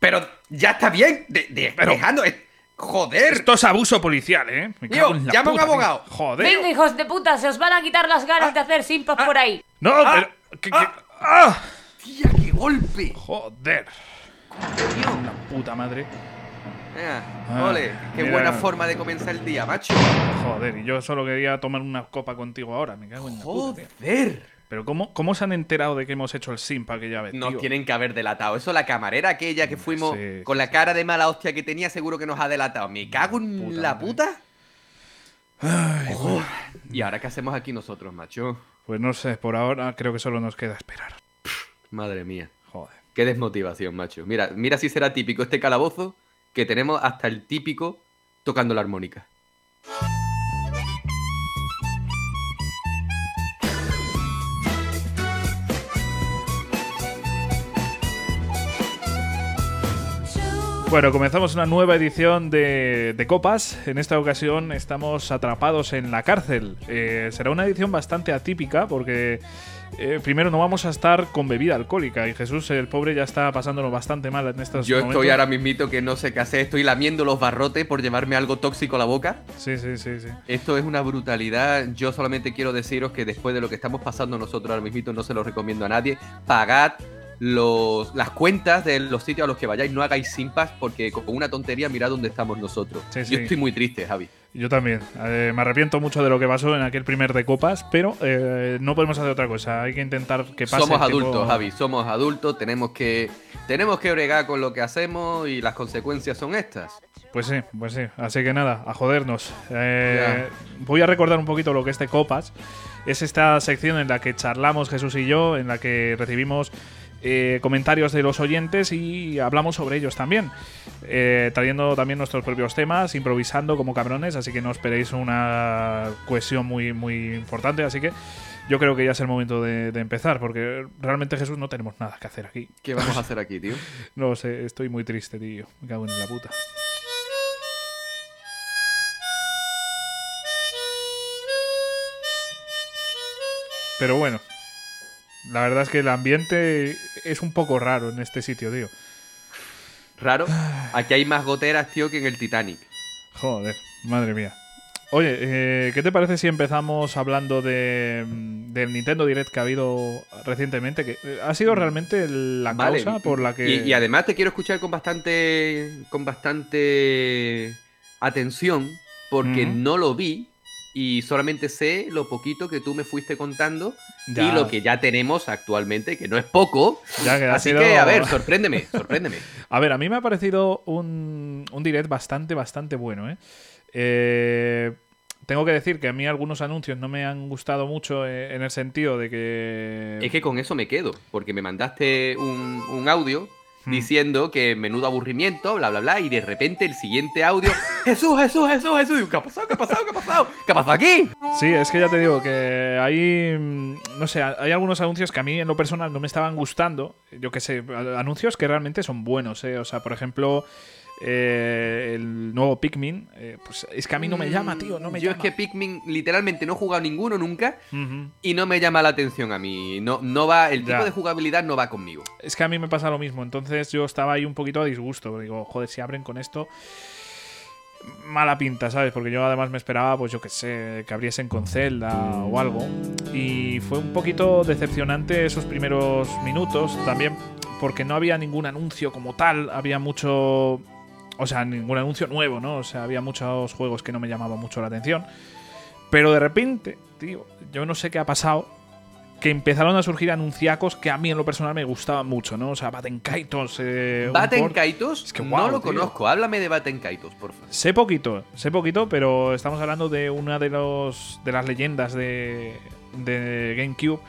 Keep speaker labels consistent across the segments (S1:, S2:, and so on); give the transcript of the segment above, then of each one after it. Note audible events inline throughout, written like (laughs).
S1: Pero ya está bien. De, de-
S2: Pero-
S1: dejando. eh, Joder.
S2: Esto es abuso policial, ¿eh? Me
S1: Tío,
S2: cago en la
S1: llama a un
S2: tío.
S1: abogado.
S2: Joder.
S3: Venga, hijos de puta, se os van a quitar las ganas de hacer simpas por ahí.
S2: No,
S1: Ah,
S2: pero. ¿qué- qué-
S1: ah.
S2: ¡Ah!
S1: Tía, qué golpe.
S2: Joder. La puta madre. Ah,
S1: ole, qué
S2: mira.
S1: buena forma de comenzar el día, macho.
S2: Joder, y yo solo quería tomar una copa contigo ahora. Me cago en la puta.
S1: Joder.
S2: Pero ¿cómo, ¿cómo se han enterado de que hemos hecho el simpa aquella vez,
S1: Nos
S2: tío?
S1: tienen que haber delatado. Eso la camarera aquella que fuimos
S2: Sí,
S1: con la cara de mala hostia que tenía, seguro que nos ha delatado. Me cago en
S2: Puta
S1: la
S2: madre.
S1: puta.
S2: Ay,
S1: Oh, ¿Y ahora qué hacemos aquí nosotros, macho?
S2: Pues no sé, por ahora creo que solo nos queda esperar.
S1: Madre mía.
S2: Joder.
S1: Qué desmotivación, macho. Mira, mira si será típico este calabozo que tenemos hasta el típico tocando la armónica.
S2: Bueno, comenzamos una nueva edición de, de Copas. En esta ocasión estamos atrapados en la cárcel. Eh, será una edición bastante atípica porque eh, primero no vamos a estar con bebida alcohólica y Jesús, el pobre, ya está pasándolo bastante mal en estos
S1: Yo
S2: momentos.
S1: estoy ahora mismito que no sé qué hacer. Estoy lamiendo los barrotes por llevarme algo tóxico a la boca.
S2: Sí, sí, sí, sí.
S1: Esto es una brutalidad. Yo solamente quiero deciros que después de lo que estamos pasando nosotros ahora mismo, no se lo recomiendo a nadie. Pagad los, las cuentas de los sitios a los que vayáis. No hagáis simpas porque con una tontería mirad dónde estamos nosotros.
S2: Sí,
S1: Yo estoy muy triste, Javi.
S2: Yo también. Eh, me arrepiento mucho de lo que pasó en aquel primer de Copas, pero eh, no podemos hacer otra cosa. Hay que intentar que pase.
S1: Somos adultos, Javi. Somos adultos. Tenemos que, tenemos que bregar con lo que hacemos y las consecuencias son estas.
S2: Pues sí, pues sí. Así que nada, a jodernos. Eh, voy a recordar un poquito lo que es de Copas. Es esta sección en la que charlamos Jesús y yo, en la que recibimos eh, comentarios de los oyentes y hablamos sobre ellos también. Eh, trayendo también nuestros propios temas, improvisando como cabrones, así que no esperéis una cohesión muy, muy importante. Así que yo creo que ya es el momento de, de empezar, porque realmente Jesús no tenemos nada que hacer aquí.
S1: ¿Qué vamos a hacer aquí, tío? (laughs)
S2: No lo sé, estoy muy triste, tío. Me cago en la puta. Pero bueno, la verdad es que el ambiente es un poco raro en este sitio, tío.
S1: Raro. Aquí hay más goteras, tío, que en el Titanic.
S2: Joder, madre mía. Oye, eh, ¿qué te parece si empezamos hablando de, mm, del Nintendo Direct que ha habido recientemente? Que eh, ha sido realmente la
S1: Vale,
S2: causa por la que...
S1: Y, y además te quiero escuchar con bastante. con bastante atención. Porque no lo vi. Y solamente sé lo poquito que tú me fuiste contando.
S2: Ya.
S1: Y lo que ya tenemos actualmente, que no es poco.
S2: Ya que ha
S1: Así
S2: sido-
S1: que, a ver, sorpréndeme, (laughs) sorpréndeme.
S2: A ver, a mí me ha parecido un, un direct bastante, bastante bueno, ¿eh? Eh, Tengo que decir que a mí algunos anuncios no me han gustado mucho eh, en el sentido de que...
S1: Es que con eso me quedo, porque me mandaste un, un audio
S2: Hmm.
S1: diciendo que menudo aburrimiento, bla, bla, bla, y de repente el siguiente audio, (laughs) Jesús, Jesús, Jesús, Jesús, ¿qué ha pasado? ¿Qué ha pasado? ¿Qué ha pasado? ¿Qué ha pasado aquí?
S2: Sí, es que ya te digo que hay, mm, no sé, hay algunos anuncios que a mí en lo personal no me estaban gustando. Yo qué sé, anuncios que realmente son buenos, ¿eh? O sea, por ejemplo, eh, el nuevo Pikmin, eh, pues es que a mí no me llama, tío, no me
S1: Mm, Yo
S2: llama.
S1: es que Pikmin literalmente no he jugado ninguno nunca y no me llama la atención a mí. No, no va, el tipo de jugabilidad no va conmigo.
S2: Es que a mí me pasa lo mismo, entonces yo estaba ahí un poquito a disgusto. Digo, joder, si abren con esto, mala pinta, ¿sabes? Porque yo además me esperaba, pues yo qué sé, que abriesen con Zelda o algo. Y fue un poquito decepcionante esos primeros minutos, también porque no había ningún anuncio como tal, había mucho... O sea, ningún anuncio nuevo, ¿no? O sea, había muchos juegos que no me llamaban mucho la atención. Pero de repente, tío, yo no sé qué ha pasado, que empezaron a surgir anunciacos que a mí en lo personal me gustaban mucho, ¿no? O sea, Baten Kaitos. Eh,
S1: Baten Kaitos,
S2: Es que
S1: no lo
S2: tío.
S1: conozco. Háblame de Baten Kaitos, por favor.
S2: Sé poquito, sé poquito, pero estamos hablando de una de los de las leyendas de, de GameCube.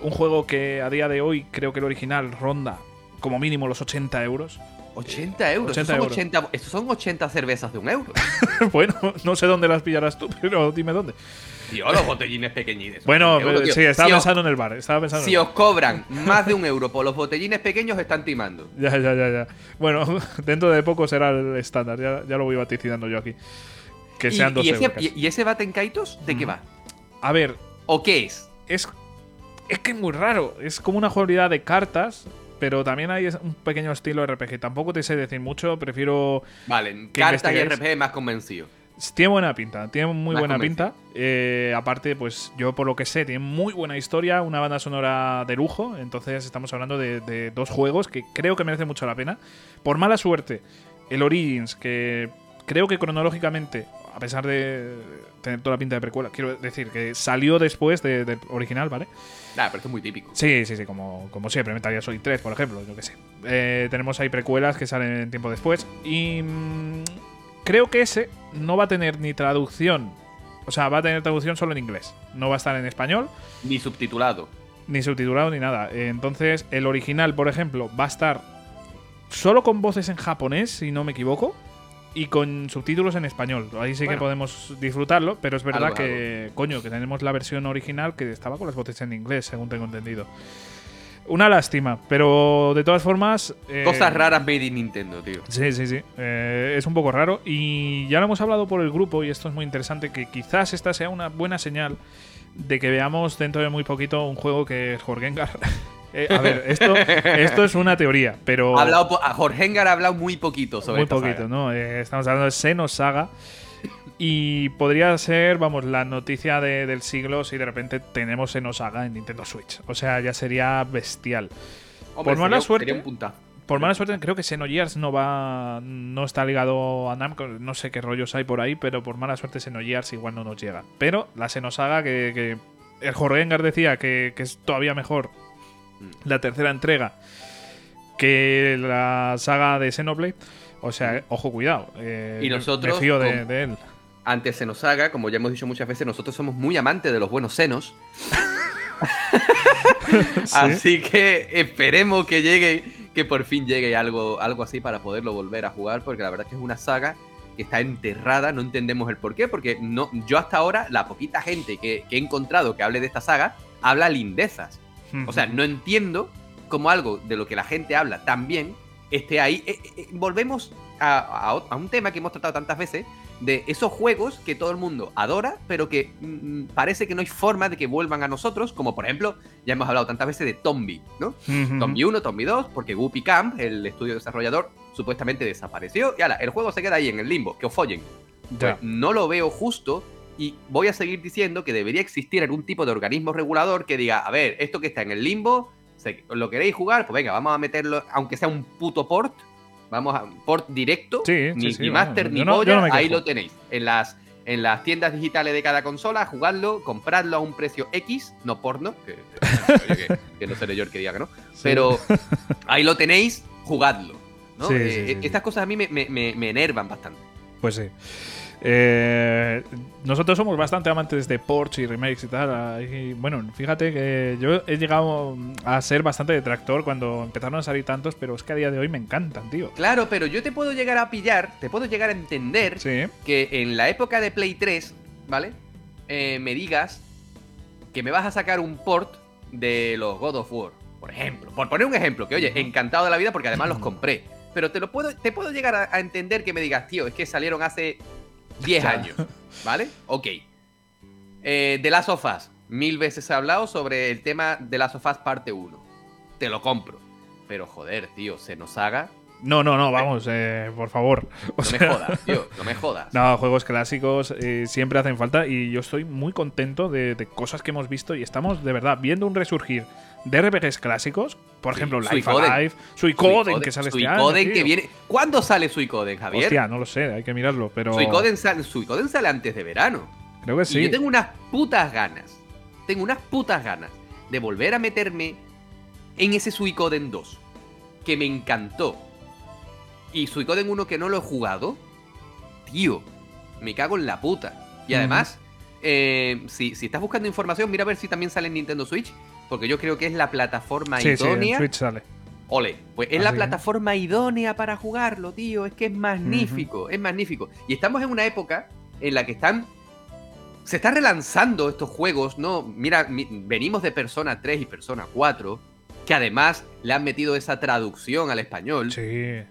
S2: Un juego que a día de hoy creo que el original ronda como mínimo los 80 euros.
S1: 80 euros.
S2: 80
S1: estos, son
S2: euros.
S1: 80, estos son 80 cervezas de un euro. (laughs)
S2: bueno, no sé dónde las pillarás tú, pero dime dónde.
S1: Tío, los botellines pequeñitos.
S2: Bueno,
S1: euro,
S2: eh, sí, estaba
S1: si os-
S2: pensando en el bar. Estaba pensando en
S1: Si os cobran (laughs) más de un euro por los botellines pequeños, están timando.
S2: Ya, ya, ya, ya. Bueno, (laughs) dentro de poco será el estándar. Ya, ya lo voy vaticinando yo aquí. Que
S1: ¿Y,
S2: sean dos
S1: y ese,
S2: euros
S1: y- ese Baten Kaitos de qué va?
S2: A ver,
S1: ¿O qué es?
S2: es, es que es muy raro. Es como una jugabilidad de cartas. Pero también hay un pequeño estilo RPG. Tampoco te sé decir mucho, prefiero.
S1: Vale,
S2: que
S1: cartas y. RPG más convencido.
S2: Tiene buena pinta, tiene muy buena
S1: convencido.
S2: pinta. Eh, aparte, pues yo por lo que sé, tiene muy buena historia, una banda sonora de lujo. Entonces estamos hablando de, de dos juegos que creo que merecen mucho la pena. Por mala suerte, el Origins, que creo que cronológicamente, a pesar de tener toda la pinta de precuela, quiero decir que salió después de- del original, ¿vale?
S1: Nah, pero es muy típico.
S2: Sí, sí, sí, como, como siempre, Metal Gear Solid 3, por ejemplo, yo que sé. Eh, tenemos ahí precuelas que salen tiempo después. Y mm, creo que ese no va a tener ni traducción. O sea, va a tener traducción solo en inglés. No va a estar en español,
S1: Ni subtitulado.
S2: ni subtitulado, ni nada. Entonces, el original, por ejemplo, va a estar solo con voces en japonés, si no me equivoco. Y con subtítulos en español. Ahí sí que podemos disfrutarlo, pero es verdad
S1: Algo,
S2: que, coño, que tenemos la versión original que estaba con las voces en inglés, según tengo entendido. Una lástima, pero de todas formas. eh,
S1: Cosas raras made in Nintendo, tío.
S2: Sí, sí, sí. Eh, es un poco raro. Y ya lo hemos hablado por el grupo, y esto es muy interesante, que quizás esta sea una buena señal de que veamos dentro de muy poquito un juego que es Jorgengar. (laughs) Eh, a ver, esto, esto es una teoría, pero.
S1: Ha hablado a Jorgengar ha hablado muy poquito sobre
S2: muy
S1: esta
S2: poquito,
S1: saga.
S2: ¿no? Eh, estamos hablando de Xenosaga. Y podría ser, vamos, la noticia de- del siglo si de repente tenemos Xenosaga en Nintendo Switch. O sea, ya sería bestial.
S1: Hombre,
S2: por mala
S1: sería-
S2: suerte-
S1: sería un puntazo.
S2: Por mala suerte, creo que Xenogears no va. No está ligado a Namco. No sé qué rollos hay por ahí, pero por mala suerte Xenogears igual no nos llega. Pero la Xenosaga, que, que el Jorgengar decía que, que es todavía mejor la tercera entrega que la saga de Xenoblade. O sea, ojo, cuidado. eh,
S1: Y nosotros,
S2: Me fío de, de él.
S1: Ante Xenosaga, como ya hemos dicho muchas veces, nosotros somos muy amantes de los buenos senos. (laughs) Así que esperemos que llegue, que por fin llegue algo, algo así para poderlo volver a jugar, porque la verdad es que es una saga que está enterrada, no entendemos el por qué, porque no, yo hasta ahora, la poquita gente que, que he encontrado que hable de esta saga, habla lindezas. O sea, no entiendo cómo algo de lo que la gente habla tan bien esté ahí. Eh, eh, eh, volvemos a, a un tema que hemos tratado tantas veces, de esos juegos que todo el mundo adora, pero que mm, parece que no hay forma de que vuelvan a nosotros, como por ejemplo, ya hemos hablado tantas veces de Tombi, ¿no?
S2: Ujú.
S1: Tombi 1, Tombi 2, porque Guppy Camp, el estudio desarrollador, supuestamente desapareció, y ahora, el juego se queda ahí en el limbo, que os follen. Pues no lo veo justo y voy a seguir diciendo que debería existir algún tipo de organismo regulador que diga, a ver, esto que está en el limbo, ¿lo queréis jugar? Pues venga, vamos a meterlo, aunque sea un puto port, vamos a port directo,
S2: Sí,
S1: ni,
S2: sí, sí,
S1: ni Master ni
S2: no- yo
S1: polla,
S2: no me
S1: ahí lo tenéis. En las, en las tiendas digitales de cada consola, jugadlo, compradlo a un precio X, no porno, que, oye, que- que no seré yo el que diga que no, pero ahí lo tenéis, jugadlo. Eh,
S2: sí.
S1: Estas cosas a mí me, me- me- me enervan bastante.
S2: Pues sí. Eh, nosotros somos bastante amantes de ports y remakes y tal. y bueno, fíjate que yo he llegado a ser bastante detractor cuando empezaron a salir tantos, pero es que a día de hoy me encantan, tío.
S1: Claro, pero yo te puedo llegar a pillar, te puedo llegar a entender
S2: Sí,
S1: que en la época de Play 3, ¿vale? Eh, me digas que me vas a sacar un port de los God of War, por ejemplo. Por poner un ejemplo, que oye, encantado de la vida porque además los compré. Pero te lo puedo, te puedo llegar a, a entender que me digas, tío, es que salieron hace 10
S2: Ya.
S1: años, ¿vale? Ok. Eh, The Last of Us. Mil veces he hablado sobre el tema de Last of Us parte 1. Te lo compro. Pero joder, tío, se nos haga.
S2: No, no, no, vamos, eh, por favor. O
S1: No me jodas, tío, no me jodas. (laughs)
S2: No, juegos clásicos eh, siempre hacen falta y yo estoy muy contento de, de cosas que hemos visto y estamos de verdad viendo un resurgir de RPGs clásicos. Por ejemplo, Life
S1: Suicoden.
S2: Alive, Suicoden, que sale este año.
S1: Suicoden que
S2: tío.
S1: viene. ¿Cuándo sale Suicoden, Javier?
S2: Hostia, no lo sé, hay que mirarlo, pero
S1: Suicoden, sale, Suicoden sale antes de verano.
S2: creo que
S1: Y
S2: sí.
S1: yo tengo unas putas ganas. Tengo unas putas ganas de volver a meterme en ese Suicoden 2. Que me encantó. Y Suicoden 1 que no lo he jugado. Tío, me cago en la puta. Y además, eh, si, si estás buscando información, mira a ver si también sale en Nintendo Switch. Porque yo creo que es la plataforma
S2: Sí, sí, en
S1: idónea.
S2: Switch sale.
S1: Ole, pues es
S2: ¿Ah,
S1: la
S2: sí?
S1: plataforma idónea para jugarlo, tío. Es que es magnífico, es magnífico. Y estamos en una época en la que están. Se están relanzando estos juegos, ¿no? Mira, mi- venimos de Persona 3 y Persona 4, que además le han metido esa traducción al español.
S2: Sí.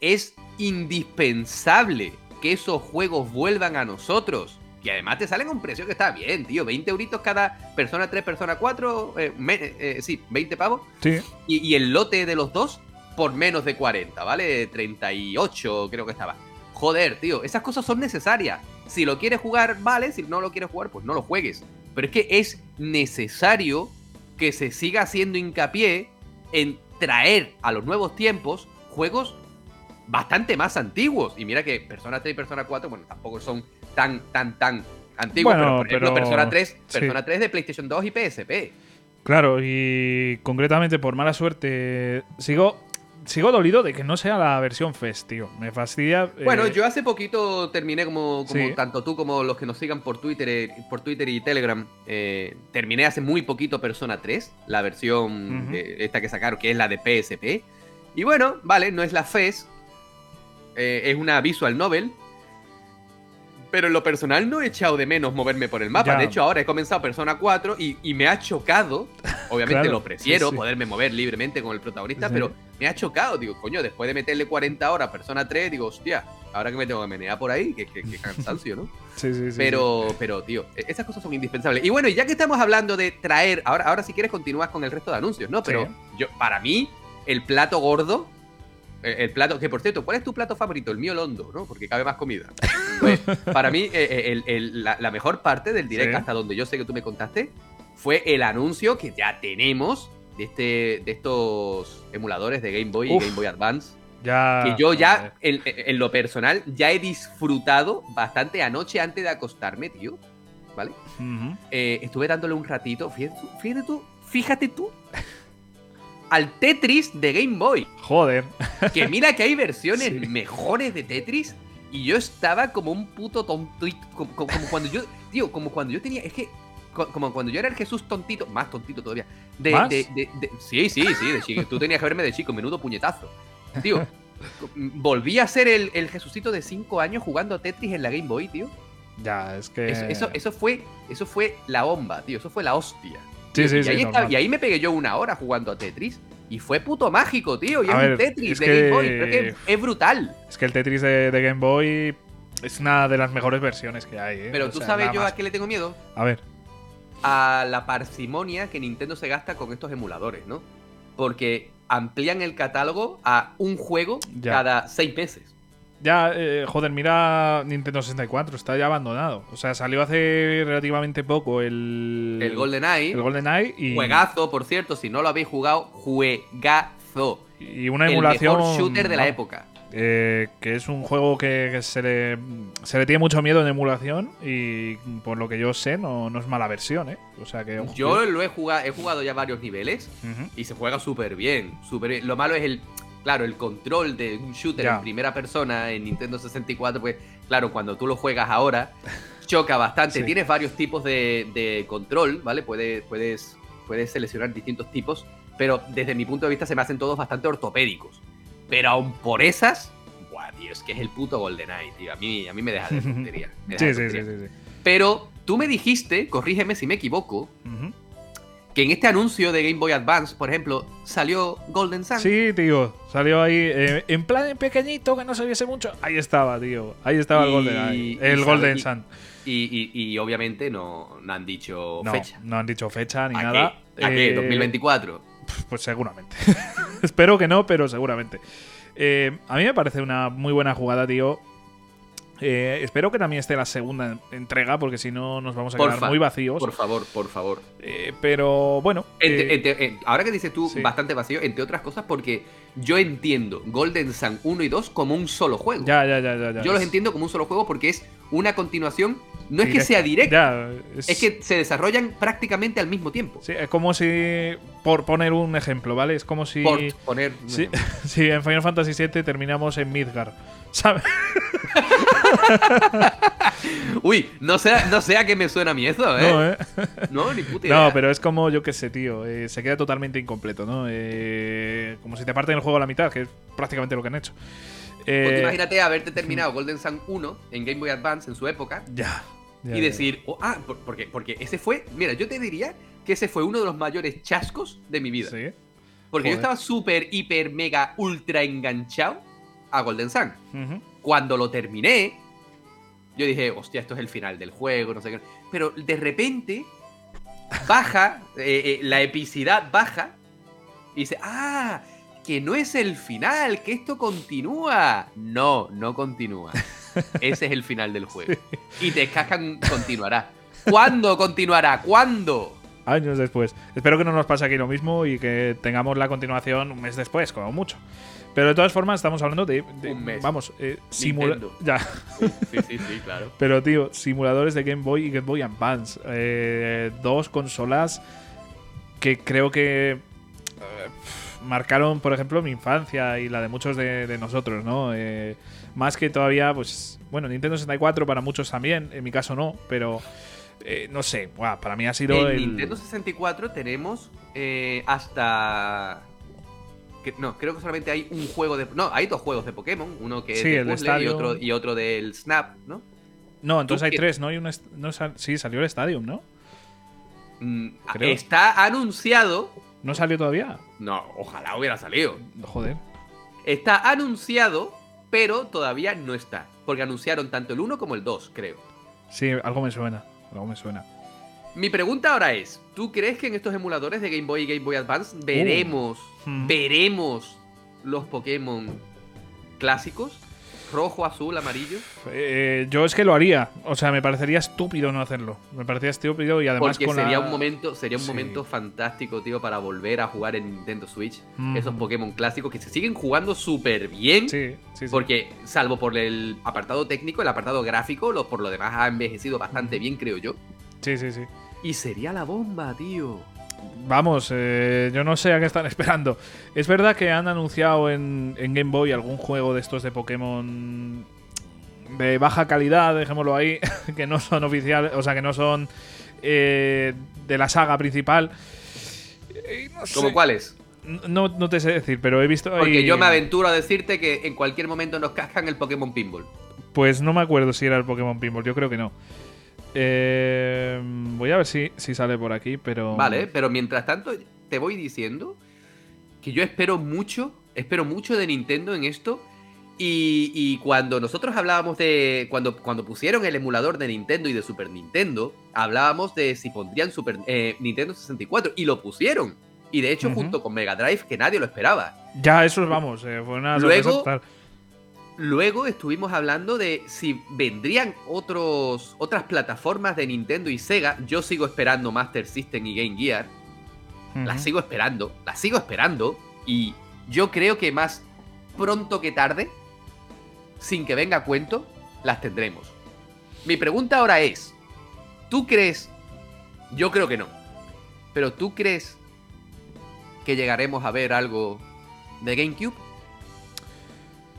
S1: Es indispensable que esos juegos vuelvan a nosotros. Que además te salen a un precio que está bien, tío. 20 euritos cada persona 3, persona 4. eh, eh, sí, 20 pavos.
S2: Sí.
S1: Y, y el lote de los dos por menos de 40, ¿vale? 38 creo que estaba. Joder, tío, esas cosas son necesarias. Si lo quieres jugar, vale. Si no lo quieres jugar, pues no lo juegues. Pero es que es necesario que se siga haciendo hincapié en traer a los nuevos tiempos juegos bastante más antiguos. Y mira que Persona 3 y Persona 4, bueno, tampoco son tan, tan, tan antiguos.
S2: Bueno,
S1: pero por ejemplo,
S2: pero-
S1: Persona 3,
S2: sí.
S1: Persona 3 de PlayStation 2 y PSP.
S2: Claro, y concretamente por mala suerte sigo sigo dolido de que no sea la versión Fest, tío. Me fastidia. eh,
S1: Bueno, yo hace poquito terminé como, como
S2: Sí.
S1: tanto tú como los que nos sigan por Twitter, eh, por Twitter y Telegram. eh, terminé hace muy poquito Persona 3, la versión eh, esta que sacaron, que es la de PSP. Y bueno, vale, no es la FES, eh, es una visual novel. Pero en lo personal no he echado de menos moverme por el mapa.
S2: Ya.
S1: De hecho, ahora he comenzado Persona 4 y, y me ha chocado. Obviamente
S2: Claro,
S1: lo prefiero,
S2: sí, sí.
S1: poderme mover libremente con el protagonista,
S2: Sí.
S1: pero me ha chocado. Digo, coño, después de meterle 40 horas a Persona 3, digo, hostia, ahora que me tengo que menear por ahí, que, que- que cansancio, ¿no? (laughs)
S2: sí, sí, sí,
S1: pero, pero, tío, e- esas cosas son indispensables. Y bueno, y ya que estamos hablando de traer, ahora, ahora si quieres continúas con el resto de anuncios, ¿no? Pero
S2: Sí.
S1: yo, para mí, el plato gordo, el plato, que por cierto, ¿cuál es tu plato favorito? El mío Londo, ¿no? Porque cabe más comida. Pues, para mí, eh, eh, el- el- la, la mejor parte del direct,
S2: Sí.
S1: hasta donde yo sé que tú me contaste, fue el anuncio que ya tenemos de, este, de estos emuladores de Game Boy y. Game Boy Advance.
S2: Ya,
S1: Que yo ya, en, en lo personal, ya he disfrutado bastante anoche antes de acostarme, tío. ¿Vale? Eh, estuve dándole un ratito, fíjate tú, fíjate tú, fíjate tú, al Tetris de Game Boy.
S2: Joder.
S1: Que mira que hay versiones
S2: Sí.
S1: mejores de Tetris y yo estaba como un puto tontito, como, como- como cuando yo, tío, como cuando yo tenía, es que, co- como cuando yo era el Jesús tontito, más tontito todavía. De,
S2: ¿Más?
S1: de- de- de- sí, sí, sí, de chico. Tú tenías que verme de chico, menudo puñetazo. Tío, volví a ser el, el Jesucito de 5 años jugando a Tetris en la Game Boy, tío.
S2: Ya, es que.
S1: Eso, eso, eso fue, eso fue la bomba, tío. Eso fue la hostia.
S2: Sí, sí,
S1: y,
S2: sí.
S1: ahí y ahí me pegué yo una hora jugando a Tetris. Y fue puto mágico, tío. Y
S2: A
S1: es
S2: ver,
S1: un Tetris
S2: es
S1: de
S2: que-
S1: Game Boy. Es que es brutal.
S2: Es que el Tetris de, de Game Boy es una de las mejores versiones que hay, ¿eh?
S1: Pero
S2: O
S1: tú
S2: sea,
S1: sabes yo
S2: más.
S1: a qué le tengo miedo.
S2: A ver.
S1: A la parsimonia que Nintendo se gasta con estos emuladores, ¿no? Porque amplían el catálogo a un juego
S2: Ya.
S1: cada seis meses.
S2: Ya, eh, joder, mira Nintendo 64, está ya abandonado. O sea, salió hace relativamente poco el.
S1: El GoldenEye.
S2: El GoldenEye y.
S1: Juegazo, por cierto, si no lo habéis jugado, juegazo.
S2: Y una
S1: el
S2: emulación.
S1: mejor shooter de la época.
S2: eh, que es un juego que, que se, le, se le tiene mucho miedo en emulación y por lo que yo sé no, no es mala versión, ¿eh? O sea que...
S1: Yo lo he jugado, he jugado ya varios niveles y se juega súper bien, súper bien. Lo malo es el, claro, el control de un shooter en primera persona en Nintendo 64, pues claro, cuando tú lo juegas ahora, (laughs) choca bastante.
S2: Sí.
S1: Tienes varios tipos de, de control, ¿vale? Puedes, puedes, puedes seleccionar distintos tipos, pero desde mi punto de vista se me hacen todos bastante ortopédicos. Pero aún por esas, buah, es que es el puto GoldenEye, tío. A mí, a mí me deja de (laughs) tontería. me deja
S2: Sí,
S1: de
S2: sí, sí, sí, sí.
S1: Pero tú me dijiste, corrígeme si me equivoco,
S2: Ujú.
S1: Que en este anuncio de Game Boy Advance, por ejemplo, salió Golden Sun.
S2: Sí, tío, salió ahí eh, en plan en pequeñito que no se viese mucho. Ahí estaba, tío. Ahí estaba el
S1: Y-
S2: Golden
S1: y
S2: El
S1: sal-
S2: Golden
S1: y-
S2: Sun.
S1: Y, y- y obviamente no, no han dicho
S2: No,
S1: fecha.
S2: no han dicho fecha ni
S1: ¿A
S2: nada.
S1: qué? ¿A qué?
S2: Eh,
S1: ¿2024?
S2: Pues seguramente. (laughs) Espero que no, pero seguramente. Eh, a mí me parece una muy buena jugada, tío. Eh, espero que también esté la segunda entrega, porque si no nos vamos a quedar muy vacíos.
S1: Por favor, por favor.
S2: Eh, pero bueno. Eh,
S1: en- ahora que dices tú
S2: sí.
S1: bastante vacío, entre otras cosas, porque yo entiendo Golden Sun 1 y 2 como un solo juego.
S2: ya, ya, ya, ya, ya.
S1: Yo los entiendo como un solo juego porque es una continuación. No es que sea directa,
S2: Ya,
S1: es que se desarrollan prácticamente al mismo tiempo.
S2: Sí, es como si. Por poner un ejemplo, ¿vale? Es como si.
S1: Por poner. (laughs)
S2: Si en Final Fantasy VII terminamos en Midgar. ¿Sabes? (laughs) (laughs)
S1: Uy, no sé, no sé a qué me suena a mí eso, ¿eh?
S2: No, ¿eh?
S1: No, ni puta idea.
S2: No, pero es como, yo qué sé, tío. eh, se queda totalmente incompleto, ¿no? Eh, como si te parten el juego a la mitad, que es prácticamente lo que han hecho.
S1: Porque imagínate haberte terminado Golden Sun 1 en Game Boy Advance en su época
S2: Ya. ya,
S1: y decir, oh, ah, por- porque, porque ese fue, mira, yo te diría que ese fue uno de los mayores chascos de mi vida.
S2: Sí.
S1: Porque yo estaba súper, hiper, mega, ultra enganchado a Golden Sun. Cuando lo terminé, Yo dije, hostia, esto es el final del juego, no sé qué. Pero de repente baja, (laughs) eh, eh, la epicidad baja y dice, ah, que no es el final, que esto continúa. No, no continúa. (laughs) Ese es el final del juego. Y te cascan, continuará. ¿Cuándo continuará? ¿Cuándo?
S2: Años después. Espero que no nos pase aquí lo mismo y que tengamos la continuación un mes después, como mucho. Pero de todas formas, estamos hablando de. de-
S1: Un mes.
S2: Vamos, eh. (laughs) Ya.
S1: Sí, sí, sí, claro. (laughs)
S2: Pero, tío, simuladores de Game Boy y Game Boy Advance. Eh, dos consolas que creo que eh, marcaron, por ejemplo, mi infancia y la de muchos de, de nosotros, ¿no? Eh, más que todavía, pues, bueno, Nintendo 64 para muchos también, en mi caso no, pero eh, no sé, buah, para mí ha sido
S1: En
S2: el...
S1: Nintendo 64 tenemos eh, hasta. Que- no, creo que solamente hay un juego de. No, hay dos juegos de Pokémon. Uno que es
S2: Sí,
S1: de
S2: el de
S1: puzzle y otro, y otro del Snap, ¿no?
S2: No, entonces
S1: ¿Tú
S2: hay
S1: qué-
S2: tres, ¿no? Hay un no sal- sí, salió el Stadium, ¿no?
S1: Mm,
S2: Creo.
S1: Está anunciado.
S2: ¿No salió todavía?
S1: No, ojalá hubiera salido.
S2: Joder.
S1: Está anunciado, pero todavía no está. Porque anunciaron tanto el 1 como el 2, creo.
S2: Sí, algo me suena, algo me suena.
S1: Mi pregunta ahora es: ¿tú crees que en estos emuladores de Game Boy y Game Boy Advance veremos,
S2: Hmm.
S1: veremos los Pokémon clásicos? Rojo, azul, amarillo.
S2: Eh, yo es que lo haría. O sea, me parecería estúpido no hacerlo. Me parecía estúpido y además
S1: Porque
S2: con
S1: sería
S2: la-
S1: un momento, sería un
S2: Sí.
S1: momento fantástico, tío, para volver a jugar en Nintendo Switch.
S2: Mm.
S1: Esos Pokémon clásicos que se siguen jugando súper bien.
S2: Sí, sí, sí.
S1: Porque, salvo por el apartado técnico, el apartado gráfico, lo, por lo demás ha envejecido bastante bien, creo yo.
S2: Sí, sí, sí.
S1: Y sería la bomba, tío.
S2: Vamos, eh, yo no sé a qué están esperando. Es verdad que han anunciado en, en Game Boy algún juego de estos de Pokémon de baja calidad, dejémoslo ahí, (laughs) que no son oficiales, o sea, que no son eh, de la saga principal. Eh, no sé.
S1: ¿Como cuáles?
S2: No, no te sé decir, pero he visto
S1: Porque yo me aventuro a decirte que en cualquier momento nos cascan el Pokémon Pinball.
S2: Pues no me acuerdo si era el Pokémon Pinball, yo creo que no. Eh, voy a ver si, si sale por aquí, pero...
S1: Vale, pero mientras tanto te voy diciendo que yo espero mucho, espero mucho de Nintendo en esto. Y, y cuando nosotros hablábamos de. Cuando, cuando pusieron el emulador de Nintendo y de Super Nintendo, hablábamos de si pondrían Super, eh, Nintendo 64. Y lo pusieron. Y de hecho, junto con Mega Drive, que nadie lo esperaba.
S2: Ya, eso vamos, eh, fue una
S1: Luego-
S2: sorpresa total.
S1: Luego estuvimos hablando de si vendrían otros, otras plataformas de Nintendo y Sega. Yo sigo esperando Master System y Game Gear. Las
S2: Ujú.
S1: sigo esperando, las sigo esperando. Y yo creo que más pronto que tarde, sin que venga a cuento, las tendremos. Mi pregunta ahora es, ¿tú crees? Yo creo que no. Pero ¿tú crees que llegaremos a ver algo de GameCube?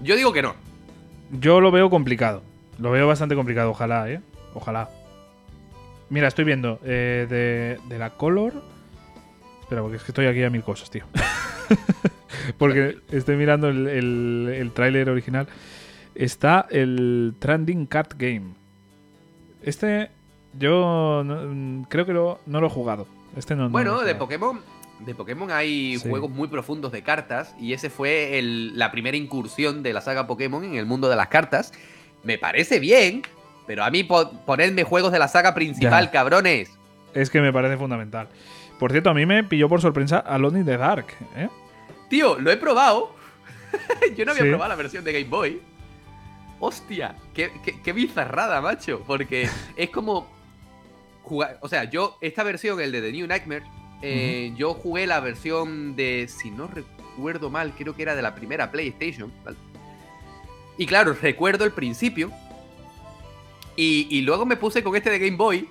S1: Yo digo que no.
S2: Yo lo veo complicado. Lo veo bastante complicado, ojalá, ¿eh? Ojalá. Mira, estoy viendo eh, de, de la Color. Espera, porque es que estoy aquí a mil cosas, tío. (laughs) porque estoy mirando el, el, el tráiler original. Está el Trending Card Game. Este, yo no- mm, creo que lo- no lo he jugado. Este no.
S1: Bueno, de. Pokémon, de Pokémon hay
S2: Sí.
S1: juegos muy profundos de cartas y ese fue el- la primera incursión de la saga Pokémon en el mundo de las cartas. Me parece bien, pero a mí po- ponedme juegos de la saga principal,
S2: Ya.
S1: cabrones.
S2: Es que me parece fundamental. Por cierto, a mí me pilló por sorpresa Alone in the Dark. ¿eh?
S1: Tío, lo he probado. (laughs) Yo no había
S2: Sí.
S1: probado la versión de Game Boy. Hostia, qué, qué- qué bizarrada, macho. Porque (laughs) es como jugar. O sea, yo, esta versión, el de The New Nightmare, eh, yo jugué la versión de, si no recuerdo mal, creo que era de la primera PlayStation. ¿vale? Y claro, recuerdo el principio. Y, y luego me puse con este de Game Boy.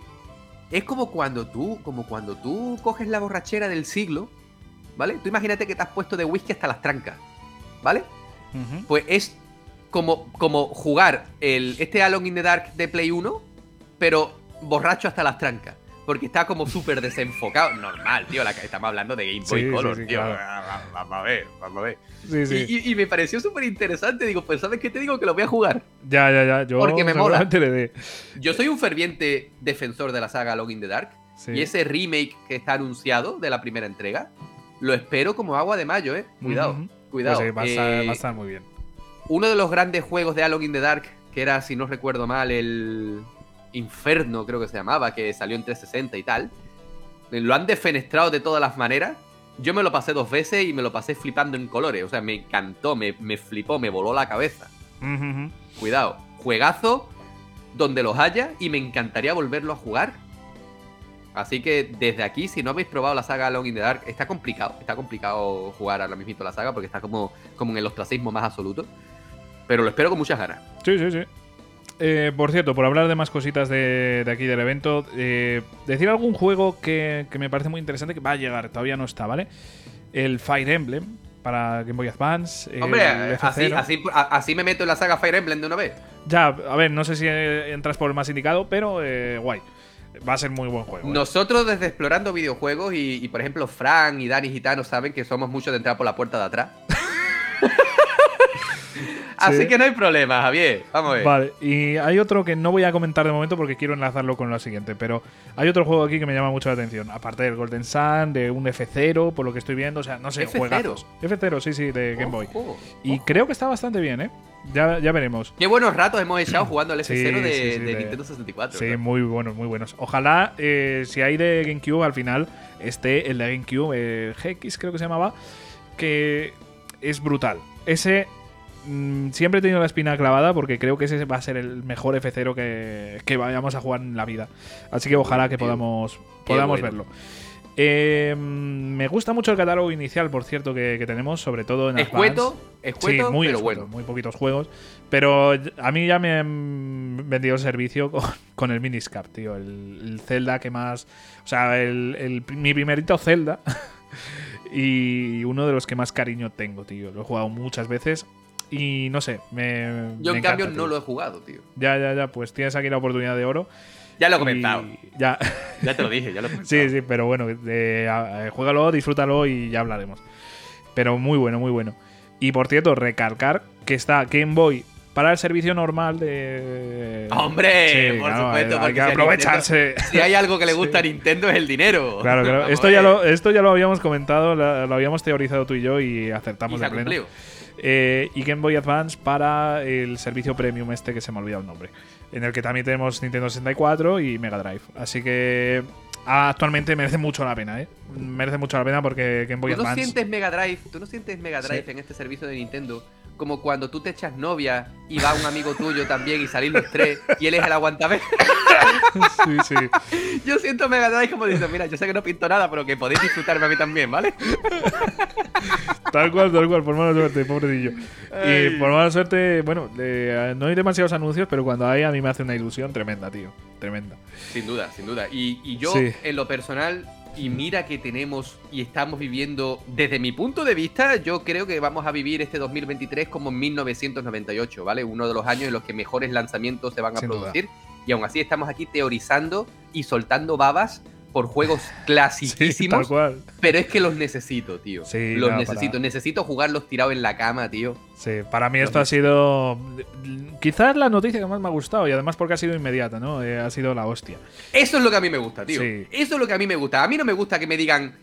S1: Es como cuando tú, como cuando tú coges la borrachera del siglo, ¿vale? Tú imagínate que te has puesto de whisky hasta las trancas, ¿vale? Pues es como, como jugar el, este Alone in the Dark de Play 1, pero borracho hasta las trancas. Porque está como súper desenfocado. Normal, tío. La, estamos hablando de Game Boy
S2: Sí,
S1: Color,
S2: sí,
S1: tío.
S2: claro.
S1: Vamos a ver, vamos a ver. Y, y- y me pareció súper interesante. Digo, pues ¿sabes qué te digo? Que lo voy a jugar.
S2: Ya, ya, ya. Yo
S1: Porque me mola. Yo soy un ferviente defensor de la saga Alone in the Dark. Y ese remake que está anunciado de la primera entrega, lo espero como agua de mayo, ¿eh? Cuidado, cuidado.
S2: Pues sí, va, a estar,
S1: Eh,
S2: va a estar muy bien.
S1: uno de los grandes juegos de Alone in the Dark que era, si no recuerdo mal, el Inferno, creo que se llamaba, que salió en 360 y tal. Lo han defenestrado de todas las maneras. Yo me lo pasé dos veces y me lo pasé flipando en colores. O sea, me encantó, me, me flipó, me voló la cabeza. Cuidado, juegazo donde los haya y me encantaría volverlo a jugar. Así que desde aquí, si no habéis probado la saga Alone in the Dark, está complicado. Está complicado jugar ahora mismo la saga porque está como, como en el ostracismo más absoluto. Pero lo espero con muchas ganas.
S2: Sí, sí, sí. Eh, por cierto, por hablar de más cositas de, de aquí del evento, eh, decir algún juego que, que me parece muy interesante que va a llegar, todavía no está, ¿vale? El Fire Emblem para Game Boy Advance.
S1: Hombre, así,
S2: F0.
S1: así, así me meto en la saga Fire Emblem de una vez.
S2: Ya, a ver, no sé si eh, entras por el más indicado, pero eh, guay. Va a ser muy buen juego. ¿eh?
S1: Nosotros desde explorando videojuegos y, y, por ejemplo Fran y Dani Gitano saben que somos muchos de entrar por la puerta de atrás. (laughs) Así
S2: Sí.
S1: que no hay problema, Javier. Vamos a ver.
S2: Vale, y hay otro que no voy a comentar de momento porque quiero enlazarlo con lo siguiente, pero hay otro juego aquí que me llama mucho la atención, aparte del Golden Sun, de un F0, por lo que estoy viendo, o sea, no sé,
S1: F0.
S2: juegazos. F0, sí, sí, de Game Boy.
S1: Ojo,
S2: Y creo que está bastante bien, ¿eh? Ya, ya veremos.
S1: Qué buenos ratos hemos echado jugando al F0
S2: Sí,
S1: de,
S2: sí, sí,
S1: de
S2: de-
S1: Nintendo 64.
S2: Sí,
S1: ¿verdad?
S2: muy buenos, muy buenos. Ojalá, eh, si hay de GameCube al final, esté el de GameCube, eh, GX creo que se llamaba, que es brutal. Ese mm, siempre he tenido la espina clavada porque creo que ese va a ser el mejor F0 que, que vayamos a jugar en la vida. Así que ojalá que podamos, podamos
S1: bueno.
S2: verlo. Eh, mm, me gusta mucho el catálogo inicial, por cierto, que, que tenemos, sobre todo en
S1: Escueto, escueto,
S2: sí, muy
S1: pero
S2: escueto,
S1: bueno.
S2: muy poquitos juegos. Pero a mí ya me han vendido el servicio con, (laughs) con el Miniscap, tío. El, el Zelda que más. O sea, el, el- mi primerito Zelda. (laughs) y uno de los que más cariño tengo, tío. Lo he jugado muchas veces. Y no sé, me.
S1: Yo
S2: me
S1: en cambio no lo he jugado, tío.
S2: Ya, ya, ya. Pues tienes aquí la oportunidad de oro.
S1: Ya lo he comentado.
S2: Ya.
S1: Ya te lo dije, ya lo he (laughs) comentado.
S2: Sí, sí, pero bueno, eh, juégalo, disfrútalo y ya hablaremos. Pero muy bueno, muy bueno. Y por cierto, recalcar que está Game Boy para el servicio normal de.
S1: Hombre,
S2: Sí,
S1: por
S2: claro,
S1: supuesto.
S2: hay-
S1: porque
S2: hay que
S1: si
S2: aprovecharse.
S1: Nintendo- Si hay algo que le (laughs) gusta
S2: Sí.
S1: a Nintendo es el dinero.
S2: Claro, claro.
S1: Vamos
S2: Esto ya, lo, esto ya lo habíamos comentado, lo, habíamos teorizado tú y yo y
S1: Y
S2: acertamos
S1: se
S2: de pleno. Eh, y Game Boy Advance para el servicio premium este que se me ha olvidado el nombre. En el que también tenemos Nintendo 64 y Mega Drive. Así que actualmente merece mucho la pena, ¿eh? Merece mucho la pena porque Game Boy
S1: ¿Tú no
S2: Advance.
S1: sientes Mega Drive? ¿Tú no sientes Mega Drive
S2: Sí.
S1: en este servicio de Nintendo? Como cuando tú te echas novia y va un amigo tuyo también y salís los tres y él es el aguantame. (laughs)
S2: sí, sí.
S1: Yo siento Mega Drive como diciendo, mira, yo sé que no pinto nada, pero que podéis disfrutarme a mí también, ¿vale? (laughs)
S2: Tal cual, tal cual, por mala suerte, pobrecillo. Y por mala suerte, bueno, eh, no hay demasiados anuncios, pero cuando hay a mí me hace una ilusión tremenda, tío. Tremenda.
S1: Sin duda, sin duda. Y, y yo,
S2: Sí.
S1: en lo personal, y mira que tenemos y estamos viviendo, desde mi punto de vista, yo creo que vamos a vivir este 2023 como en 1998, ¿vale? Uno de los años en los que mejores lanzamientos se van a
S2: Sin duda.
S1: producir. Y aún así estamos aquí teorizando y soltando babas por juegos (laughs)
S2: Sí, tal
S1: clasiquísimos.
S2: cual.
S1: pero es que los necesito, tío.
S2: Sí,
S1: los
S2: no,
S1: necesito.
S2: para-
S1: Necesito jugarlos tirados en la cama, tío.
S2: Sí, para mí esto ha sido quizás la noticia que más me ha gustado y además porque ha sido inmediata, ¿no? Eh, ha sido la hostia.
S1: Eso es lo que a mí me gusta, tío.
S2: Sí.
S1: Eso es lo que a mí me gusta. A mí no me gusta que me digan,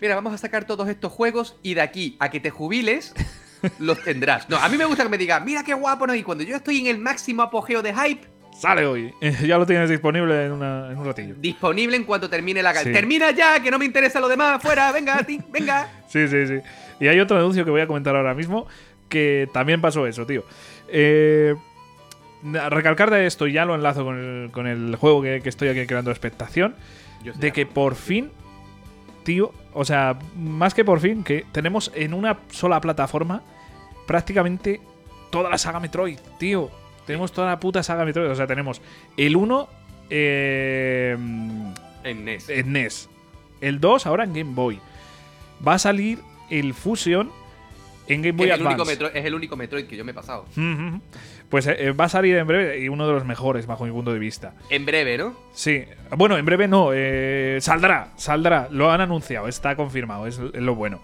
S1: mira, vamos a sacar todos estos juegos y de aquí a que te jubiles (laughs) los tendrás. No, a mí me gusta que me digan, mira qué guapo, ¿no? Y cuando yo estoy en el máximo apogeo de hype,
S2: Sale hoy. ya lo tienes disponible en, una- en un ratillo.
S1: disponible en cuanto termine la...
S2: Sí.
S1: Termina ya, que no me interesa lo demás, fuera, venga, ti, venga. (laughs)
S2: Sí, sí, sí. Y hay otro anuncio que voy a comentar ahora mismo que también pasó eso, tío. Eh, recalcar de esto, y ya lo enlazo con el, con el juego que, que estoy aquí creando expectación, de que por fin, tío, o sea, más que por fin, que tenemos en una sola plataforma prácticamente toda la saga Metroid, tío. Tenemos toda la puta saga Metroid. O sea, tenemos el 1 eh,
S1: En NES.
S2: en NES. El 2 ahora en Game Boy. Va a salir el Fusion en Game Boy
S1: es, el único
S2: Advance.
S1: Metroid, es el único Metroid que yo me he pasado.
S2: Pues eh, va a salir en breve y uno de los mejores bajo mi punto de vista.
S1: En breve, ¿no?
S2: Sí, bueno, en breve no, eh, saldrá, saldrá, lo han anunciado, está confirmado, es lo bueno.